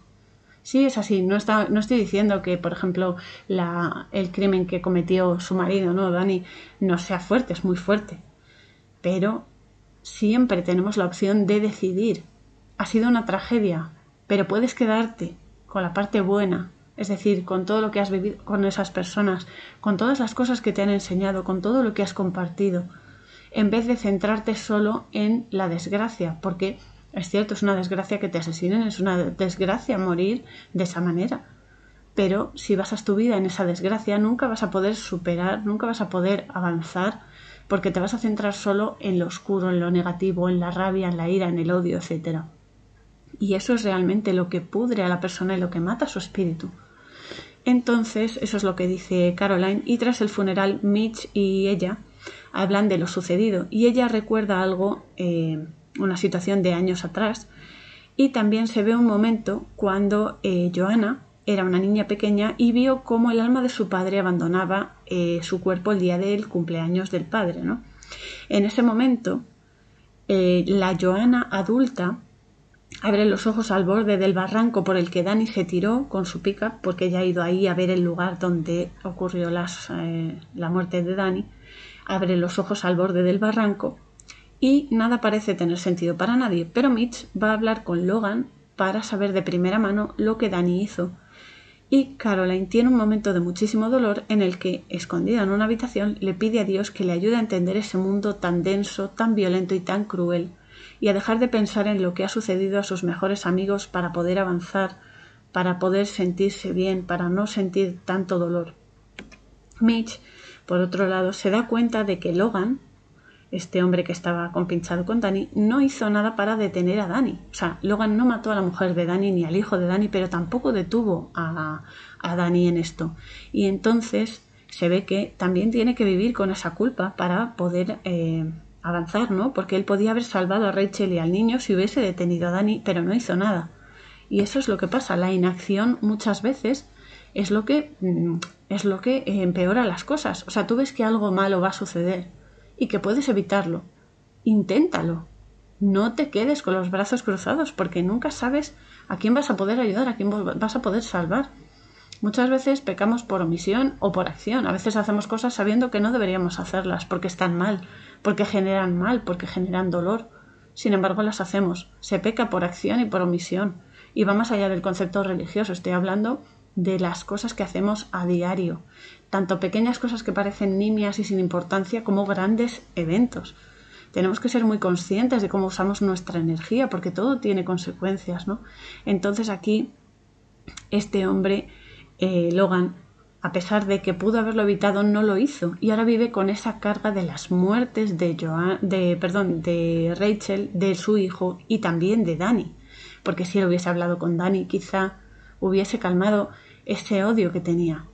Sí es así. No, está, no estoy diciendo que, por ejemplo, la, el crimen que cometió su marido, ¿no, Dani? No sea fuerte, es muy fuerte. Pero siempre tenemos la opción de decidir. Ha sido una tragedia, pero puedes quedarte con la parte buena, es decir, con todo lo que has vivido con esas personas, con todas las cosas que te han enseñado, con todo lo que has compartido, en vez de centrarte solo en la desgracia, porque es cierto, es una desgracia que te asesinen, es una desgracia morir de esa manera. Pero si basas tu vida en esa desgracia, nunca vas a poder superar, nunca vas a poder avanzar, porque te vas a centrar solo en lo oscuro, en lo negativo, en la rabia, en la ira, en el odio, etcétera. Y eso es realmente lo que pudre a la persona y lo que mata su espíritu. Entonces, eso es lo que dice Caroline. Y tras el funeral, Mitch y ella hablan de lo sucedido. Y ella recuerda algo, eh, una situación de años atrás. Y también se ve un momento cuando eh, Joanna era una niña pequeña y vio cómo el alma de su padre abandonaba eh, su cuerpo el día del cumpleaños del padre. ¿no? En ese momento, la Joanna adulta abre los ojos al borde del barranco por el que Dani se tiró con su pica, porque ella ha ido ahí a ver el lugar donde ocurrió eh, la muerte de Dani. Abre los ojos al borde del barranco y nada parece tener sentido para nadie, pero Mitch va a hablar con Logan para saber de primera mano lo que Dani hizo. Y Caroline tiene un momento de muchísimo dolor en el que, escondida en una habitación, le pide a Dios que le ayude a entender ese mundo tan denso, tan violento y tan cruel y a dejar de pensar en lo que ha sucedido a sus mejores amigos para poder avanzar, para poder sentirse bien, para no sentir tanto dolor. Mitch, por otro lado, se da cuenta de que Logan, este hombre que estaba compinchado con Danny, no hizo nada para detener a Danny. O sea, Logan no mató a la mujer de Danny ni al hijo de Danny, pero tampoco detuvo a, a Danny en esto. Y entonces se ve que también tiene que vivir con esa culpa para poder eh, avanzar, ¿no? Porque él podía haber salvado a Rachel y al niño si hubiese detenido a Dani, pero no hizo nada. Y eso es lo que pasa. La inacción muchas veces es lo que mm, es lo que empeora las cosas. O sea, tú ves que algo malo va a suceder y que puedes evitarlo. Inténtalo. No te quedes con los brazos cruzados porque nunca sabes a quién vas a poder ayudar, a quién vas a poder salvar. Muchas veces pecamos por omisión o por acción. A veces hacemos cosas sabiendo que no deberíamos hacerlas porque están mal, porque generan mal, porque generan dolor. Sin embargo, las hacemos. Se peca por acción y por omisión. Y va más allá del concepto religioso. Estoy hablando de las cosas que hacemos a diario. Tanto pequeñas cosas que parecen nimias y sin importancia como grandes eventos. Tenemos que ser muy conscientes de cómo usamos nuestra energía porque todo tiene consecuencias, ¿no? Entonces aquí este hombre eh, Logan, a pesar de que pudo haberlo evitado, no lo hizo y ahora vive con esa carga de las muertes de, de, perdón, de Rachel, de su hijo y también de Danny. Porque si él hubiese hablado con Danny, quizá hubiese calmado ese odio que tenía.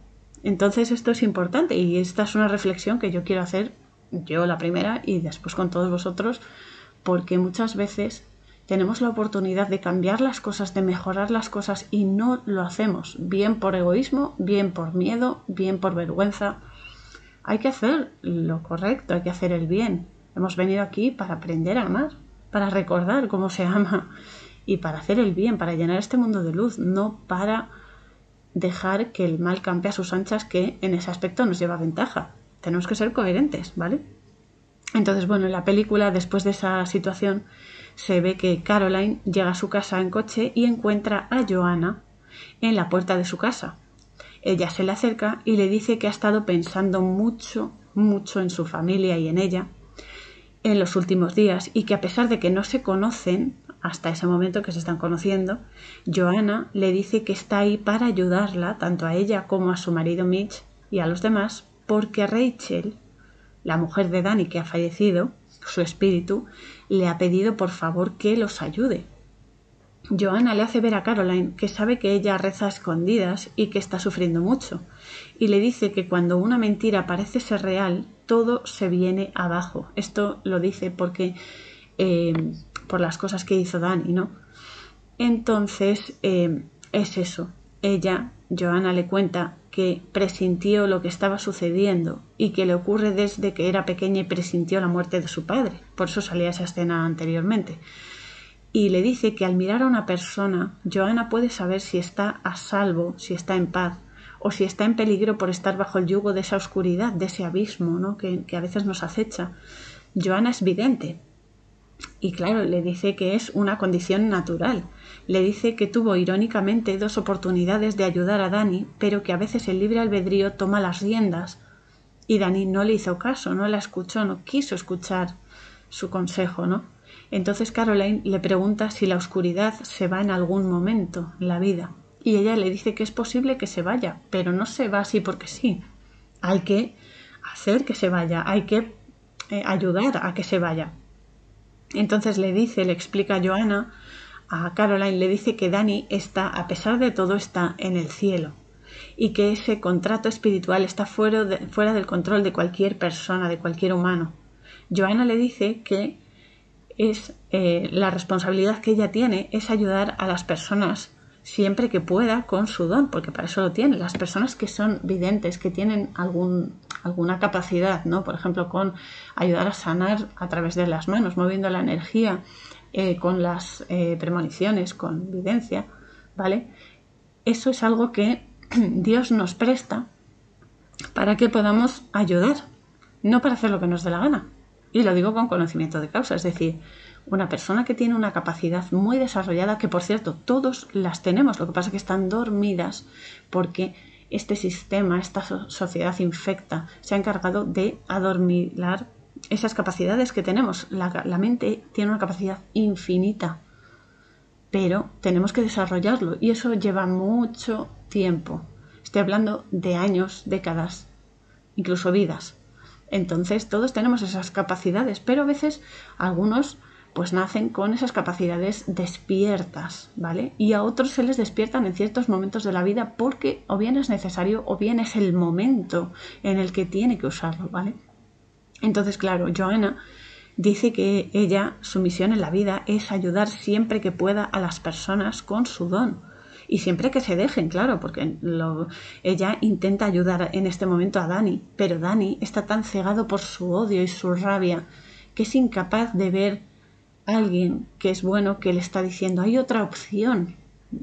Entonces esto es importante y esta es una reflexión que yo quiero hacer yo la primera y después con todos vosotros, porque muchas veces tenemos la oportunidad de cambiar las cosas, de mejorar las cosas y no lo hacemos, bien por egoísmo, bien por miedo, bien por vergüenza. Hay que hacer lo correcto, hay que hacer el bien. Hemos venido aquí para aprender a amar, para recordar cómo se ama y para hacer el bien, para llenar este mundo de luz, no para dejar que el mal campe a sus anchas, que en ese aspecto nos lleva ventaja. Tenemos que ser coherentes, ¿vale? Entonces, bueno, en la película, después de esa situación, se ve que Caroline llega a su casa en coche y encuentra a Joanna en la puerta de su casa. Ella se le acerca y le dice que ha estado pensando mucho, mucho en su familia y en ella en los últimos días y que a pesar de que no se conocen hasta ese momento que se están conociendo, Joanna le dice que está ahí para ayudarla, tanto a ella como a su marido Mitch y a los demás, porque Rachel, la mujer de Danny que ha fallecido, su espíritu, le ha pedido por favor que los ayude. Joanna le hace ver a Caroline que sabe que ella reza a escondidas y que está sufriendo mucho, y le dice que cuando una mentira parece ser real, todo se viene abajo. Esto lo dice porque eh, por las cosas que hizo Dani, ¿no? Entonces eh, es eso. Ella, Joanna, le cuenta que presintió lo que estaba sucediendo y que le ocurre desde que era pequeña y presintió la muerte de su padre. Por eso salía esa escena anteriormente. Y le dice que al mirar a una persona, Joana puede saber si está a salvo, si está en paz, o si está en peligro por estar bajo el yugo de esa oscuridad, de ese abismo ¿no? que, que a veces nos acecha. Joana es vidente, y claro, le dice que es una condición natural. Le dice que tuvo irónicamente dos oportunidades de ayudar a Dani, pero que a veces el libre albedrío toma las riendas. Y Dani no le hizo caso, no la escuchó, no quiso escuchar su consejo, ¿no? Entonces Caroline le pregunta si la oscuridad se va en algún momento en la vida. Y ella le dice que es posible que se vaya, pero no se va así porque sí. Hay que hacer que se vaya, hay que eh, ayudar a que se vaya. Entonces le dice, le explica a Joana, a Caroline, le dice que Dani está, a pesar de todo, está en el cielo y que ese contrato espiritual está fuera, del control de cualquier persona, de cualquier humano. Joana le dice que es eh, la responsabilidad que ella tiene es ayudar a las personas siempre que pueda con su don, porque para eso lo tiene. Las personas que son videntes, que tienen algún, alguna capacidad, ¿no? Por ejemplo, con ayudar a sanar a través de las manos, moviendo la energía, eh, con las eh, premoniciones, con videncia, ¿vale? Eso es algo que Dios nos presta para que podamos ayudar, no para hacer lo que nos dé la gana. Y lo digo con conocimiento de causa, es decir, una persona que tiene una capacidad muy desarrollada, que por cierto todos las tenemos, lo que pasa es que están dormidas porque este sistema, esta sociedad infecta, se ha encargado de adormilar esas capacidades que tenemos. La, la mente tiene una capacidad infinita, pero tenemos que desarrollarlo y eso lleva mucho tiempo. Estoy hablando de años, décadas, incluso vidas. Entonces todos tenemos esas capacidades, pero a veces algunos pues nacen con esas capacidades despiertas, ¿vale? Y a otros se les despiertan en ciertos momentos de la vida porque o bien es necesario o bien es el momento en el que tiene que usarlo, ¿vale? Entonces, claro, Joanna dice que ella, su misión en la vida es ayudar siempre que pueda a las personas con su don. Y siempre que se dejen, claro, porque ella intenta ayudar en este momento a Dani, pero Dani está tan cegado por su odio y su rabia que es incapaz de ver alguien que es bueno que le está diciendo, hay otra opción,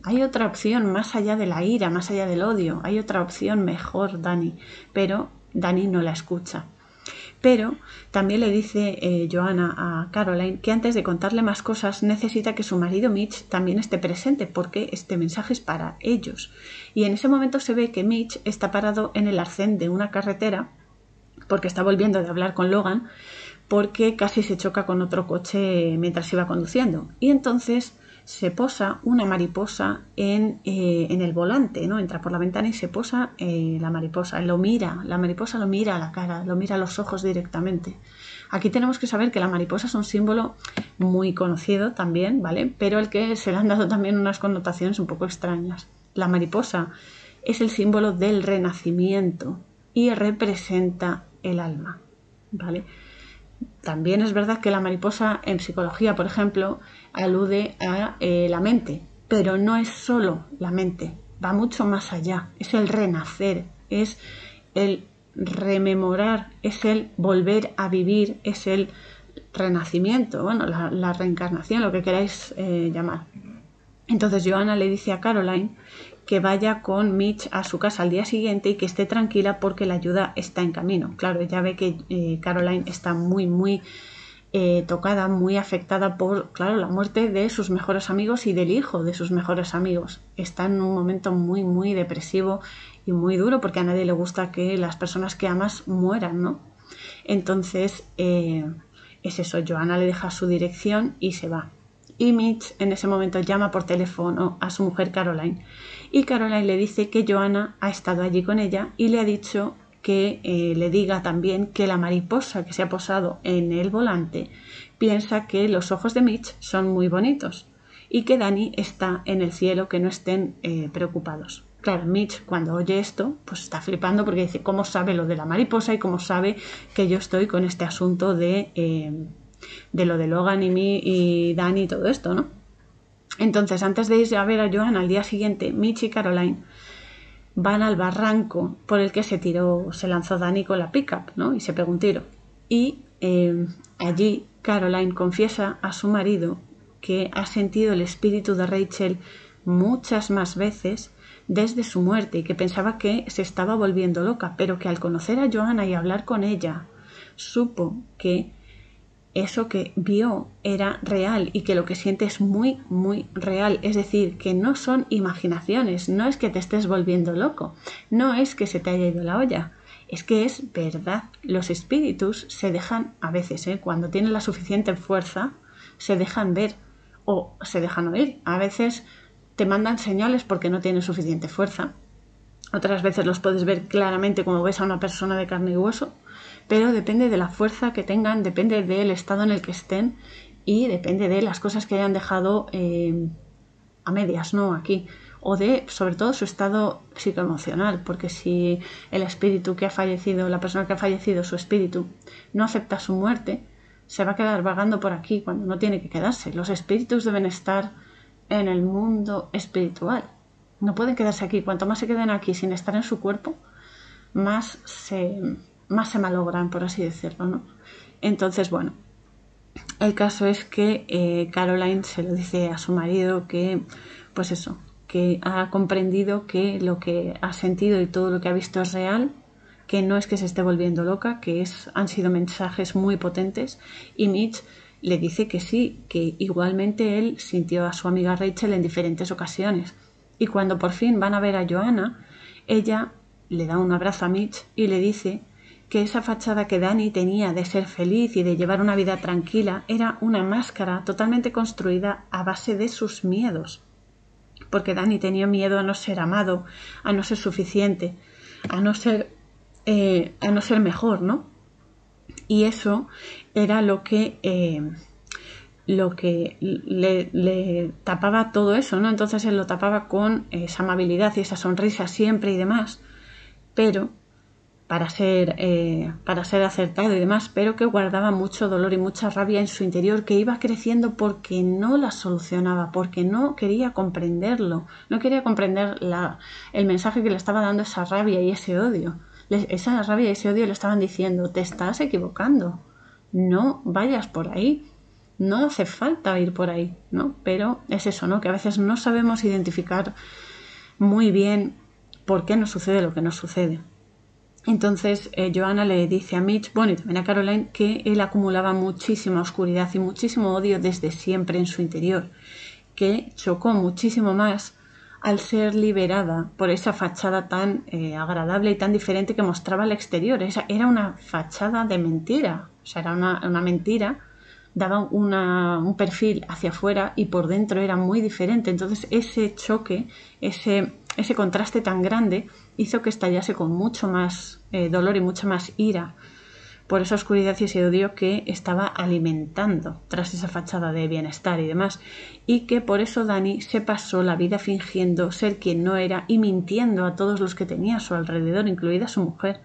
hay otra opción más allá de la ira, más allá del odio, hay otra opción mejor, Dani, pero Dani no la escucha. Pero también le dice eh, Joanna a Caroline que antes de contarle más cosas necesita que su marido Mitch también esté presente porque este mensaje es para ellos. Y en ese momento se ve que Mitch está parado en el arcén de una carretera porque está volviendo de hablar con Logan porque casi se choca con otro coche mientras iba conduciendo. Y entonces se posa una mariposa en, eh, en el volante, ¿no? Entra por la ventana y se posa eh, la mariposa, lo mira, la mariposa lo mira a la cara, lo mira a los ojos directamente. Aquí tenemos que saber que la mariposa es un símbolo muy conocido también, ¿vale? Pero el que se le han dado también unas connotaciones un poco extrañas. La mariposa es el símbolo del renacimiento y representa el alma. ¿Vale? También es verdad que la mariposa en psicología, por ejemplo, alude a eh, la mente, pero no es solo la mente, va mucho más allá, es el renacer, es el rememorar, es el volver a vivir, es el renacimiento, bueno, la, reencarnación, lo que queráis eh, llamar. Entonces Johanna le dice a Caroline que vaya con Mitch a su casa al día siguiente y que esté tranquila porque la ayuda está en camino. Claro, ella ve que eh, Caroline está muy, muy eh, tocada, muy afectada por, claro, la muerte de sus mejores amigos y del hijo de sus mejores amigos. Está en un momento muy, muy depresivo y muy duro porque a nadie le gusta que las personas que amas mueran, ¿no? Entonces, eh, es eso, Joana le deja su dirección y se va. Y Mitch en ese momento llama por teléfono a su mujer Caroline y Caroline le dice que Joana ha estado allí con ella y le ha dicho que eh, le diga también que la mariposa que se ha posado en el volante piensa que los ojos de Mitch son muy bonitos y que Dani está en el cielo, que no estén eh, preocupados. Claro, Mitch cuando oye esto, pues está flipando porque dice, ¿cómo sabe lo de la mariposa y cómo sabe que yo estoy con este asunto de, eh, de lo de Logan y mí y Dani y todo esto, ¿no? Entonces, antes de irse a ver a Joan al día siguiente, Mitch y Caroline van al barranco por el que se tiró, se lanzó Dani con la pickup, ¿no? Y se pegó un tiro. Y eh, allí Caroline confiesa a su marido que ha sentido el espíritu de Rachel muchas más veces desde su muerte y que pensaba que se estaba volviendo loca, pero que al conocer a Joanna y hablar con ella, supo que eso que vio era real y que lo que siente es muy, muy real. Es decir, que no son imaginaciones, no es que te estés volviendo loco, no es que se te haya ido la olla, es que es verdad. Los espíritus se dejan, a veces, ¿eh? cuando tienen la suficiente fuerza, se dejan ver o se dejan oír. A veces te mandan señales porque no tienen suficiente fuerza. Otras veces los puedes ver claramente como ves a una persona de carne y hueso pero depende de la fuerza que tengan, depende del estado en el que estén y depende de las cosas que hayan dejado eh, a medias, ¿no? Aquí. O de, sobre todo, su estado psicoemocional, porque si el espíritu que ha fallecido, la persona que ha fallecido, su espíritu, no acepta su muerte, se va a quedar vagando por aquí cuando no tiene que quedarse. Los espíritus deben estar en el mundo espiritual. No pueden quedarse aquí. Cuanto más se queden aquí sin estar en su cuerpo, más se, más se malogran, por así decirlo, ¿no? Entonces, bueno, el caso es que eh, Caroline se lo dice a su marido que, pues eso, que ha comprendido que lo que ha sentido y todo lo que ha visto es real, que no es que se esté volviendo loca, que es, han sido mensajes muy potentes y Mitch le dice que sí, que igualmente él sintió a su amiga Rachel en diferentes ocasiones. Y cuando por fin van a ver a Joanna, ella le da un abrazo a Mitch y le dice que esa fachada que Dani tenía de ser feliz y de llevar una vida tranquila era una máscara totalmente construida a base de sus miedos. Porque Dani tenía miedo a no ser amado, a no ser suficiente, a no ser, eh, a no ser mejor, ¿no? Y eso era lo que, eh, lo que le, le, tapaba todo eso, ¿no? Entonces él lo tapaba con esa amabilidad y esa sonrisa siempre y demás. Pero para ser, eh, para ser acertado y demás, pero que guardaba mucho dolor y mucha rabia en su interior, que iba creciendo porque no la solucionaba, porque no quería comprenderlo, no quería comprender la, el mensaje que le estaba dando esa rabia y ese odio. esa rabia y ese odio le estaban diciendo, te estás equivocando, no vayas por ahí, no hace falta ir por ahí, ¿no? Pero es eso, ¿no? Que a veces no sabemos identificar muy bien por qué nos sucede lo que nos sucede. Entonces, eh, Joanna le dice a Mitch, bueno, y también a Caroline, que él acumulaba muchísima oscuridad y muchísimo odio desde siempre en su interior, que chocó muchísimo más al ser liberada por esa fachada tan eh, agradable y tan diferente que mostraba al exterior. Esa era una fachada de mentira, o sea, era una, una mentira, daba un perfil hacia afuera y por dentro era muy diferente. Entonces, ese choque, ese, ese contraste tan grande, hizo que estallase con mucho más eh, dolor y mucha más ira por esa oscuridad y ese odio que estaba alimentando tras esa fachada de bienestar y demás, y que por eso Dani se pasó la vida fingiendo ser quien no era y mintiendo a todos los que tenía a su alrededor, incluida su mujer.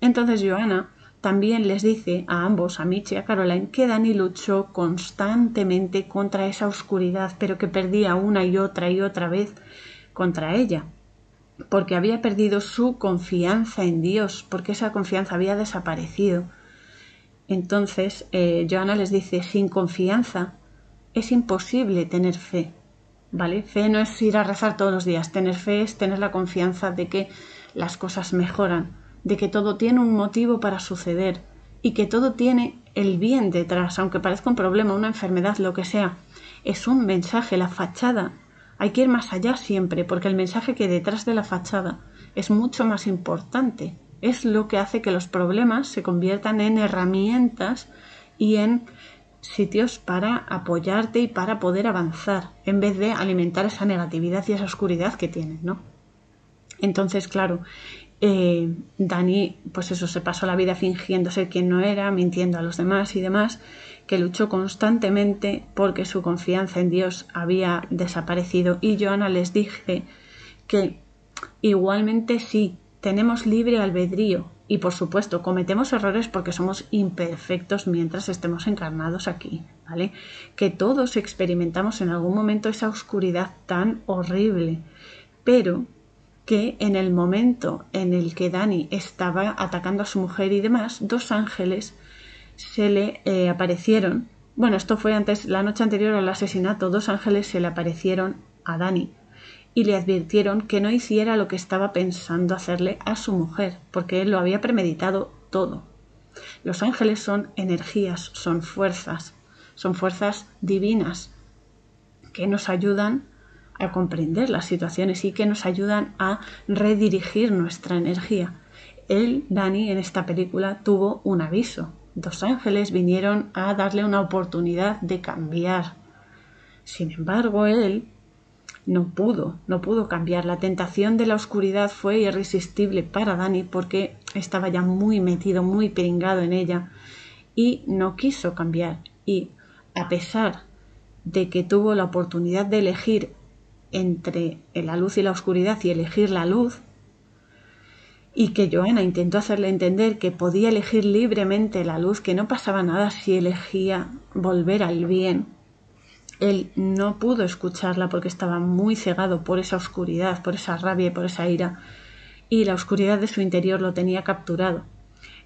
Entonces Joana también les dice a ambos, a Mitch y a Caroline, que Dani luchó constantemente contra esa oscuridad, pero que perdía una y otra y otra vez contra ella porque había perdido su confianza en Dios, porque esa confianza había desaparecido. Entonces, eh, Joana les dice, sin confianza es imposible tener fe, ¿vale? Fe no es ir a rezar todos los días, tener fe es tener la confianza de que las cosas mejoran, de que todo tiene un motivo para suceder y que todo tiene el bien detrás, aunque parezca un problema, una enfermedad, lo que sea. Es un mensaje, la fachada hay que ir más allá siempre, porque el mensaje que detrás de la fachada es mucho más importante. Es lo que hace que los problemas se conviertan en herramientas y en sitios para apoyarte y para poder avanzar, en vez de alimentar esa negatividad y esa oscuridad que tienes, ¿no? Entonces, claro, eh, Dani, pues eso, se pasó la vida fingiendo ser quien no era, mintiendo a los demás y demás, que luchó constantemente porque su confianza en Dios había desaparecido. Y Joana les dije que igualmente sí, tenemos libre albedrío y por supuesto cometemos errores porque somos imperfectos mientras estemos encarnados aquí, ¿vale? Que todos experimentamos en algún momento esa oscuridad tan horrible, pero que en el momento en el que Dani estaba atacando a su mujer y demás, dos ángeles se le eh, aparecieron, bueno, esto fue antes, la noche anterior al asesinato, dos ángeles se le aparecieron a Dani y le advirtieron que no hiciera lo que estaba pensando hacerle a su mujer, porque él lo había premeditado todo. Los ángeles son energías, son fuerzas, son fuerzas divinas que nos ayudan a comprender las situaciones y que nos ayudan a redirigir nuestra energía. Él, Dani, en esta película tuvo un aviso, dos ángeles vinieron a darle una oportunidad de cambiar. Sin embargo, él no pudo, no pudo cambiar. La tentación de la oscuridad fue irresistible para Dani porque estaba ya muy metido, muy pringado en ella y no quiso cambiar. Y a pesar de que tuvo la oportunidad de elegir entre la luz y la oscuridad y elegir la luz, y que Joana intentó hacerle entender que podía elegir libremente la luz, que no pasaba nada si elegía volver al bien. Él no pudo escucharla porque estaba muy cegado por esa oscuridad, por esa rabia y por esa ira, y la oscuridad de su interior lo tenía capturado.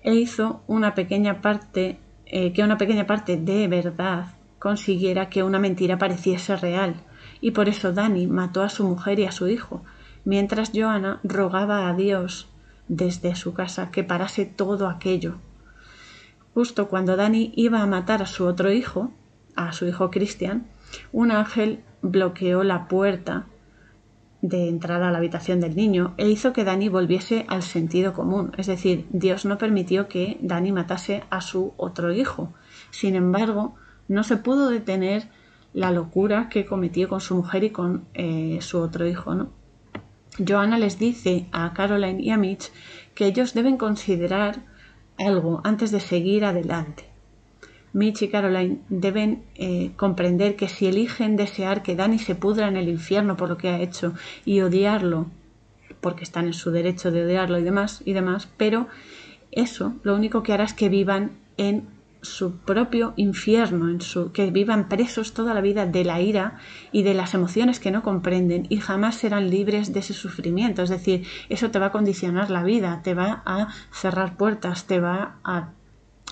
E hizo una pequeña parte, eh, que una pequeña parte de verdad consiguiera que una mentira pareciese real, y por eso Dani mató a su mujer y a su hijo, mientras Joana rogaba a Dios desde su casa que parase todo aquello. Justo cuando Dani iba a matar a su otro hijo, a su hijo Cristian, un ángel bloqueó la puerta de entrada a la habitación del niño e hizo que Dani volviese al sentido común. Es decir, Dios no permitió que Dani matase a su otro hijo. Sin embargo, no se pudo detener la locura que cometió con su mujer y con eh, su otro hijo, ¿no? Joanna les dice a Caroline y a Mitch que ellos deben considerar algo antes de seguir adelante. Mitch y Caroline deben eh, comprender que si eligen desear que Danny se pudra en el infierno por lo que ha hecho y odiarlo, porque están en su derecho de odiarlo y demás, y demás, pero eso lo único que hará es que vivan en su propio infierno, en su, que vivan presos toda la vida de la ira y de las emociones que no comprenden y jamás serán libres de ese sufrimiento. Es decir, eso te va a condicionar la vida, te va a cerrar puertas, te va a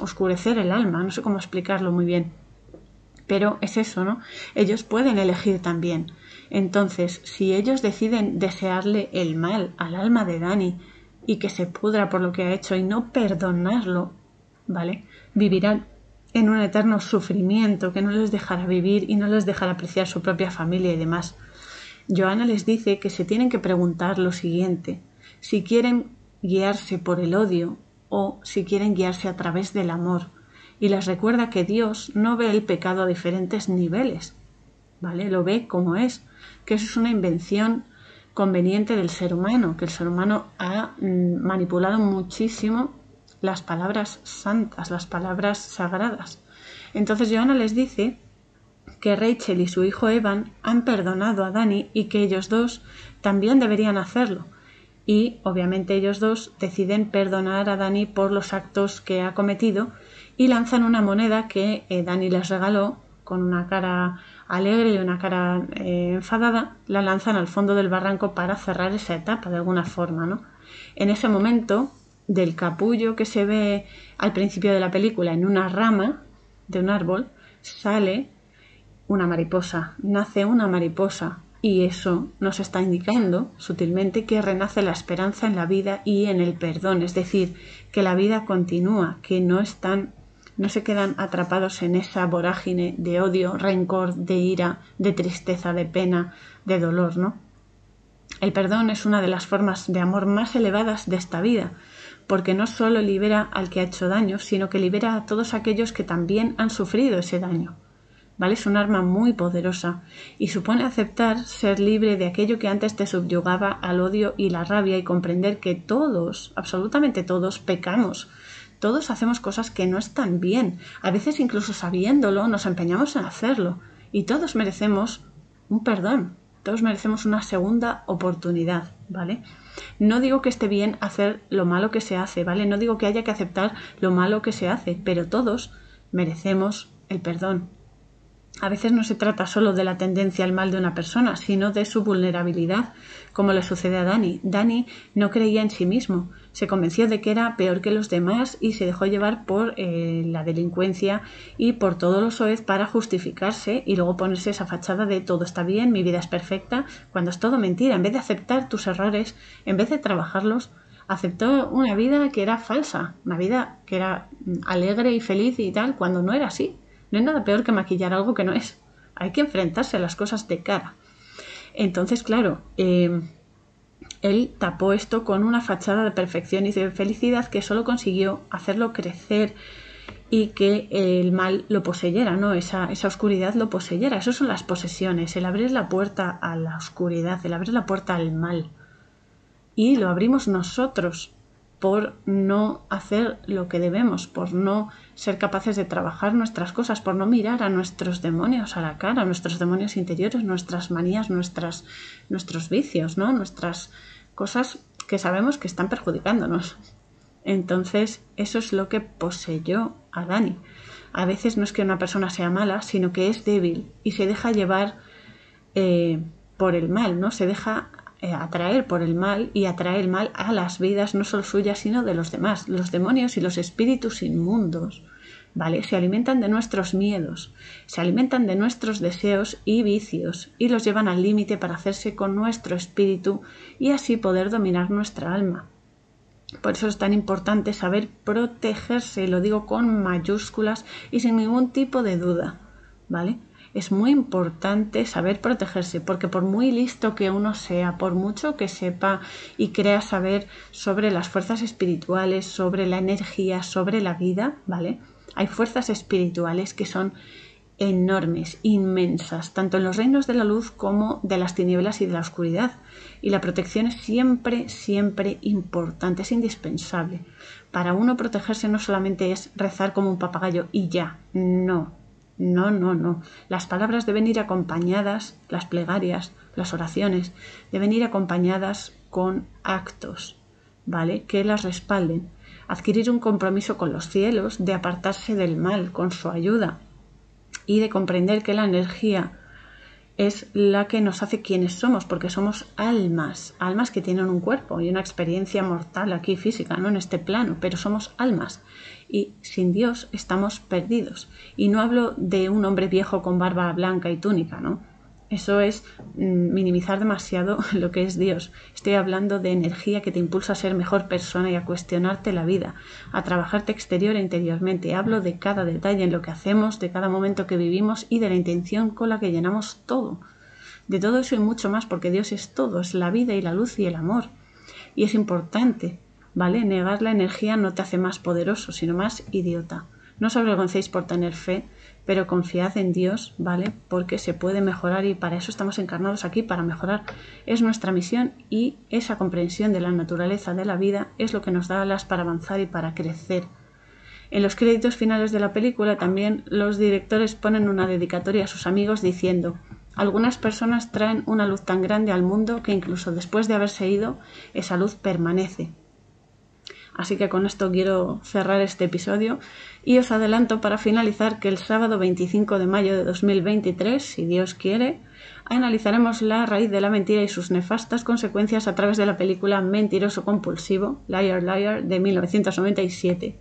oscurecer el alma, no sé cómo explicarlo muy bien. Pero es eso, ¿no? Ellos pueden elegir también. Entonces, si ellos deciden desearle el mal al alma de Dani y que se pudra por lo que ha hecho y no perdonarlo, ¿vale? Vivirán en un eterno sufrimiento que no les dejará vivir y no les dejará apreciar su propia familia y demás. Joana les dice que se tienen que preguntar lo siguiente, si quieren guiarse por el odio o si quieren guiarse a través del amor, y les recuerda que Dios no ve el pecado a diferentes niveles, ¿vale? Lo ve como es, que eso es una invención conveniente del ser humano, que el ser humano ha mm, manipulado muchísimo las palabras santas, las palabras sagradas. Entonces Joana les dice que Rachel y su hijo Evan han perdonado a Dani y que ellos dos también deberían hacerlo. Y obviamente ellos dos deciden perdonar a Dani por los actos que ha cometido y lanzan una moneda que eh, Dani les regaló con una cara alegre y una cara eh, enfadada, la lanzan al fondo del barranco para cerrar esa etapa de alguna forma, ¿no? En ese momento, del capullo que se ve al principio de la película en una rama de un árbol, sale una mariposa, nace una mariposa y eso nos está indicando sutilmente que renace la esperanza en la vida y en el perdón, es decir, que la vida continúa, que no están no se quedan atrapados en esa vorágine de odio, rencor, de ira, de tristeza, de pena, de dolor, ¿no? El perdón es una de las formas de amor más elevadas de esta vida, porque no solo libera al que ha hecho daño, sino que libera a todos aquellos que también han sufrido ese daño. ¿Vale? Es un arma muy poderosa y supone aceptar ser libre de aquello que antes te subyugaba al odio y la rabia y comprender que todos, absolutamente todos, pecamos. Todos hacemos cosas que no están bien. A veces incluso sabiéndolo nos empeñamos en hacerlo. Y todos merecemos un perdón. Todos merecemos una segunda oportunidad, ¿vale? No digo que esté bien hacer lo malo que se hace, ¿vale? No digo que haya que aceptar lo malo que se hace, pero todos merecemos el perdón. A veces no se trata solo de la tendencia al mal de una persona, sino de su vulnerabilidad, como le sucede a Dani. Dani no creía en sí mismo, se convenció de que era peor que los demás y se dejó llevar por eh, la delincuencia y por todo lo soez para justificarse y luego ponerse esa fachada de todo está bien, mi vida es perfecta, cuando es todo mentira. En vez de aceptar tus errores, en vez de trabajarlos, aceptó una vida que era falsa, una vida que era mm, alegre y feliz y tal, cuando no era así. No hay nada peor que maquillar algo que no es. Hay que enfrentarse a las cosas de cara. Entonces, claro, eh, él tapó esto con una fachada de perfección y de felicidad que solo consiguió hacerlo crecer y que el mal lo poseyera, ¿no? Esa, esa oscuridad lo poseyera. Esas son las posesiones, el abrir la puerta a la oscuridad, el abrir la puerta al mal. Y lo abrimos nosotros por no hacer lo que debemos, por no ser capaces de trabajar nuestras cosas, por no mirar a nuestros demonios a la cara, nuestros demonios interiores, nuestras manías, nuestras, nuestros vicios, ¿no? nuestras cosas que sabemos que están perjudicándonos. Entonces, eso es lo que poseyó a Dani. A veces no es que una persona sea mala, sino que es débil y se deja llevar eh, por el mal, ¿no? Se deja eh, atraer por el mal y atrae el mal a las vidas no solo suyas sino de los demás. Los demonios y los espíritus inmundos, ¿vale? Se alimentan de nuestros miedos, se alimentan de nuestros deseos y vicios y los llevan al límite para hacerse con nuestro espíritu y así poder dominar nuestra alma. Por eso es tan importante saber protegerse, y lo digo con mayúsculas y sin ningún tipo de duda, ¿vale? Es muy importante saber protegerse, porque por muy listo que uno sea, por mucho que sepa y crea saber sobre las fuerzas espirituales, sobre la energía, sobre la vida, ¿vale? Hay fuerzas espirituales que son enormes, inmensas, tanto en los reinos de la luz como de las tinieblas y de la oscuridad. Y la protección es siempre, siempre importante, es indispensable. Para uno protegerse no solamente es rezar como un papagayo y ya, no, no, no, no. Las palabras deben ir acompañadas, las plegarias, las oraciones, deben ir acompañadas con actos, ¿vale? Que las respalden. Adquirir un compromiso con los cielos, de apartarse del mal con su ayuda y de comprender que la energía es la que nos hace quienes somos, porque somos almas, almas que tienen un cuerpo y una experiencia mortal aquí física, no en este plano, pero somos almas y sin Dios estamos perdidos. Y no hablo de un hombre viejo con barba blanca y túnica, ¿no? Eso es mm, minimizar demasiado lo que es Dios. Estoy hablando de energía que te impulsa a ser mejor persona y a cuestionarte la vida, a trabajarte exterior e interiormente. Hablo de cada detalle en lo que hacemos, de cada momento que vivimos y de la intención con la que llenamos todo. De todo eso y mucho más, porque Dios es todo, es la vida y la luz y el amor. Y es importante ¿vale? Negar la energía no te hace más poderoso, sino más idiota. No os avergoncéis por tener fe, pero confiad en Dios, ¿vale? Porque se puede mejorar y para eso estamos encarnados aquí, para mejorar. Es nuestra misión y esa comprensión de la naturaleza de la vida es lo que nos da alas para avanzar y para crecer. En los créditos finales de la película también los directores ponen una dedicatoria a sus amigos diciendo algunas personas traen una luz tan grande al mundo que incluso después de haberse ido, esa luz permanece. Así que con esto quiero cerrar este episodio y os adelanto para finalizar que el sábado 25 de mayo de 2023, si Dios quiere, analizaremos la raíz de la mentira y sus nefastas consecuencias a través de la película Mentiroso Compulsivo, Liar Liar, de 1997.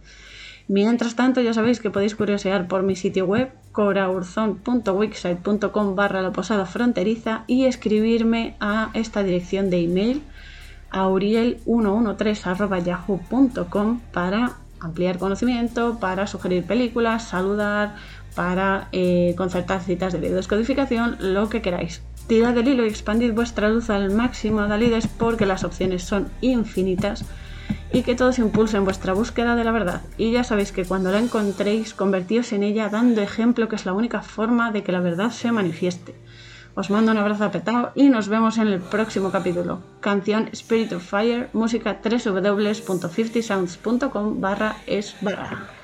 Mientras tanto, ya sabéis que podéis curiosear por mi sitio web, coraurzon.wixsite.com barra la posada fronteriza y escribirme a esta dirección de email auriel113.yahoo.com para ampliar conocimiento, para sugerir películas, saludar, para eh, concertar citas de videodescodificación, lo que queráis. Tirad del hilo y expandid vuestra luz al máximo, Dalides, porque las opciones son infinitas y que todos impulsen vuestra búsqueda de la verdad. Y ya sabéis que cuando la encontréis, convertíos en ella dando ejemplo que es la única forma de que la verdad se manifieste. Os mando un abrazo apretado y nos vemos en el próximo capítulo. Canción Spirit of Fire, música www.50sounds.com barra es barra.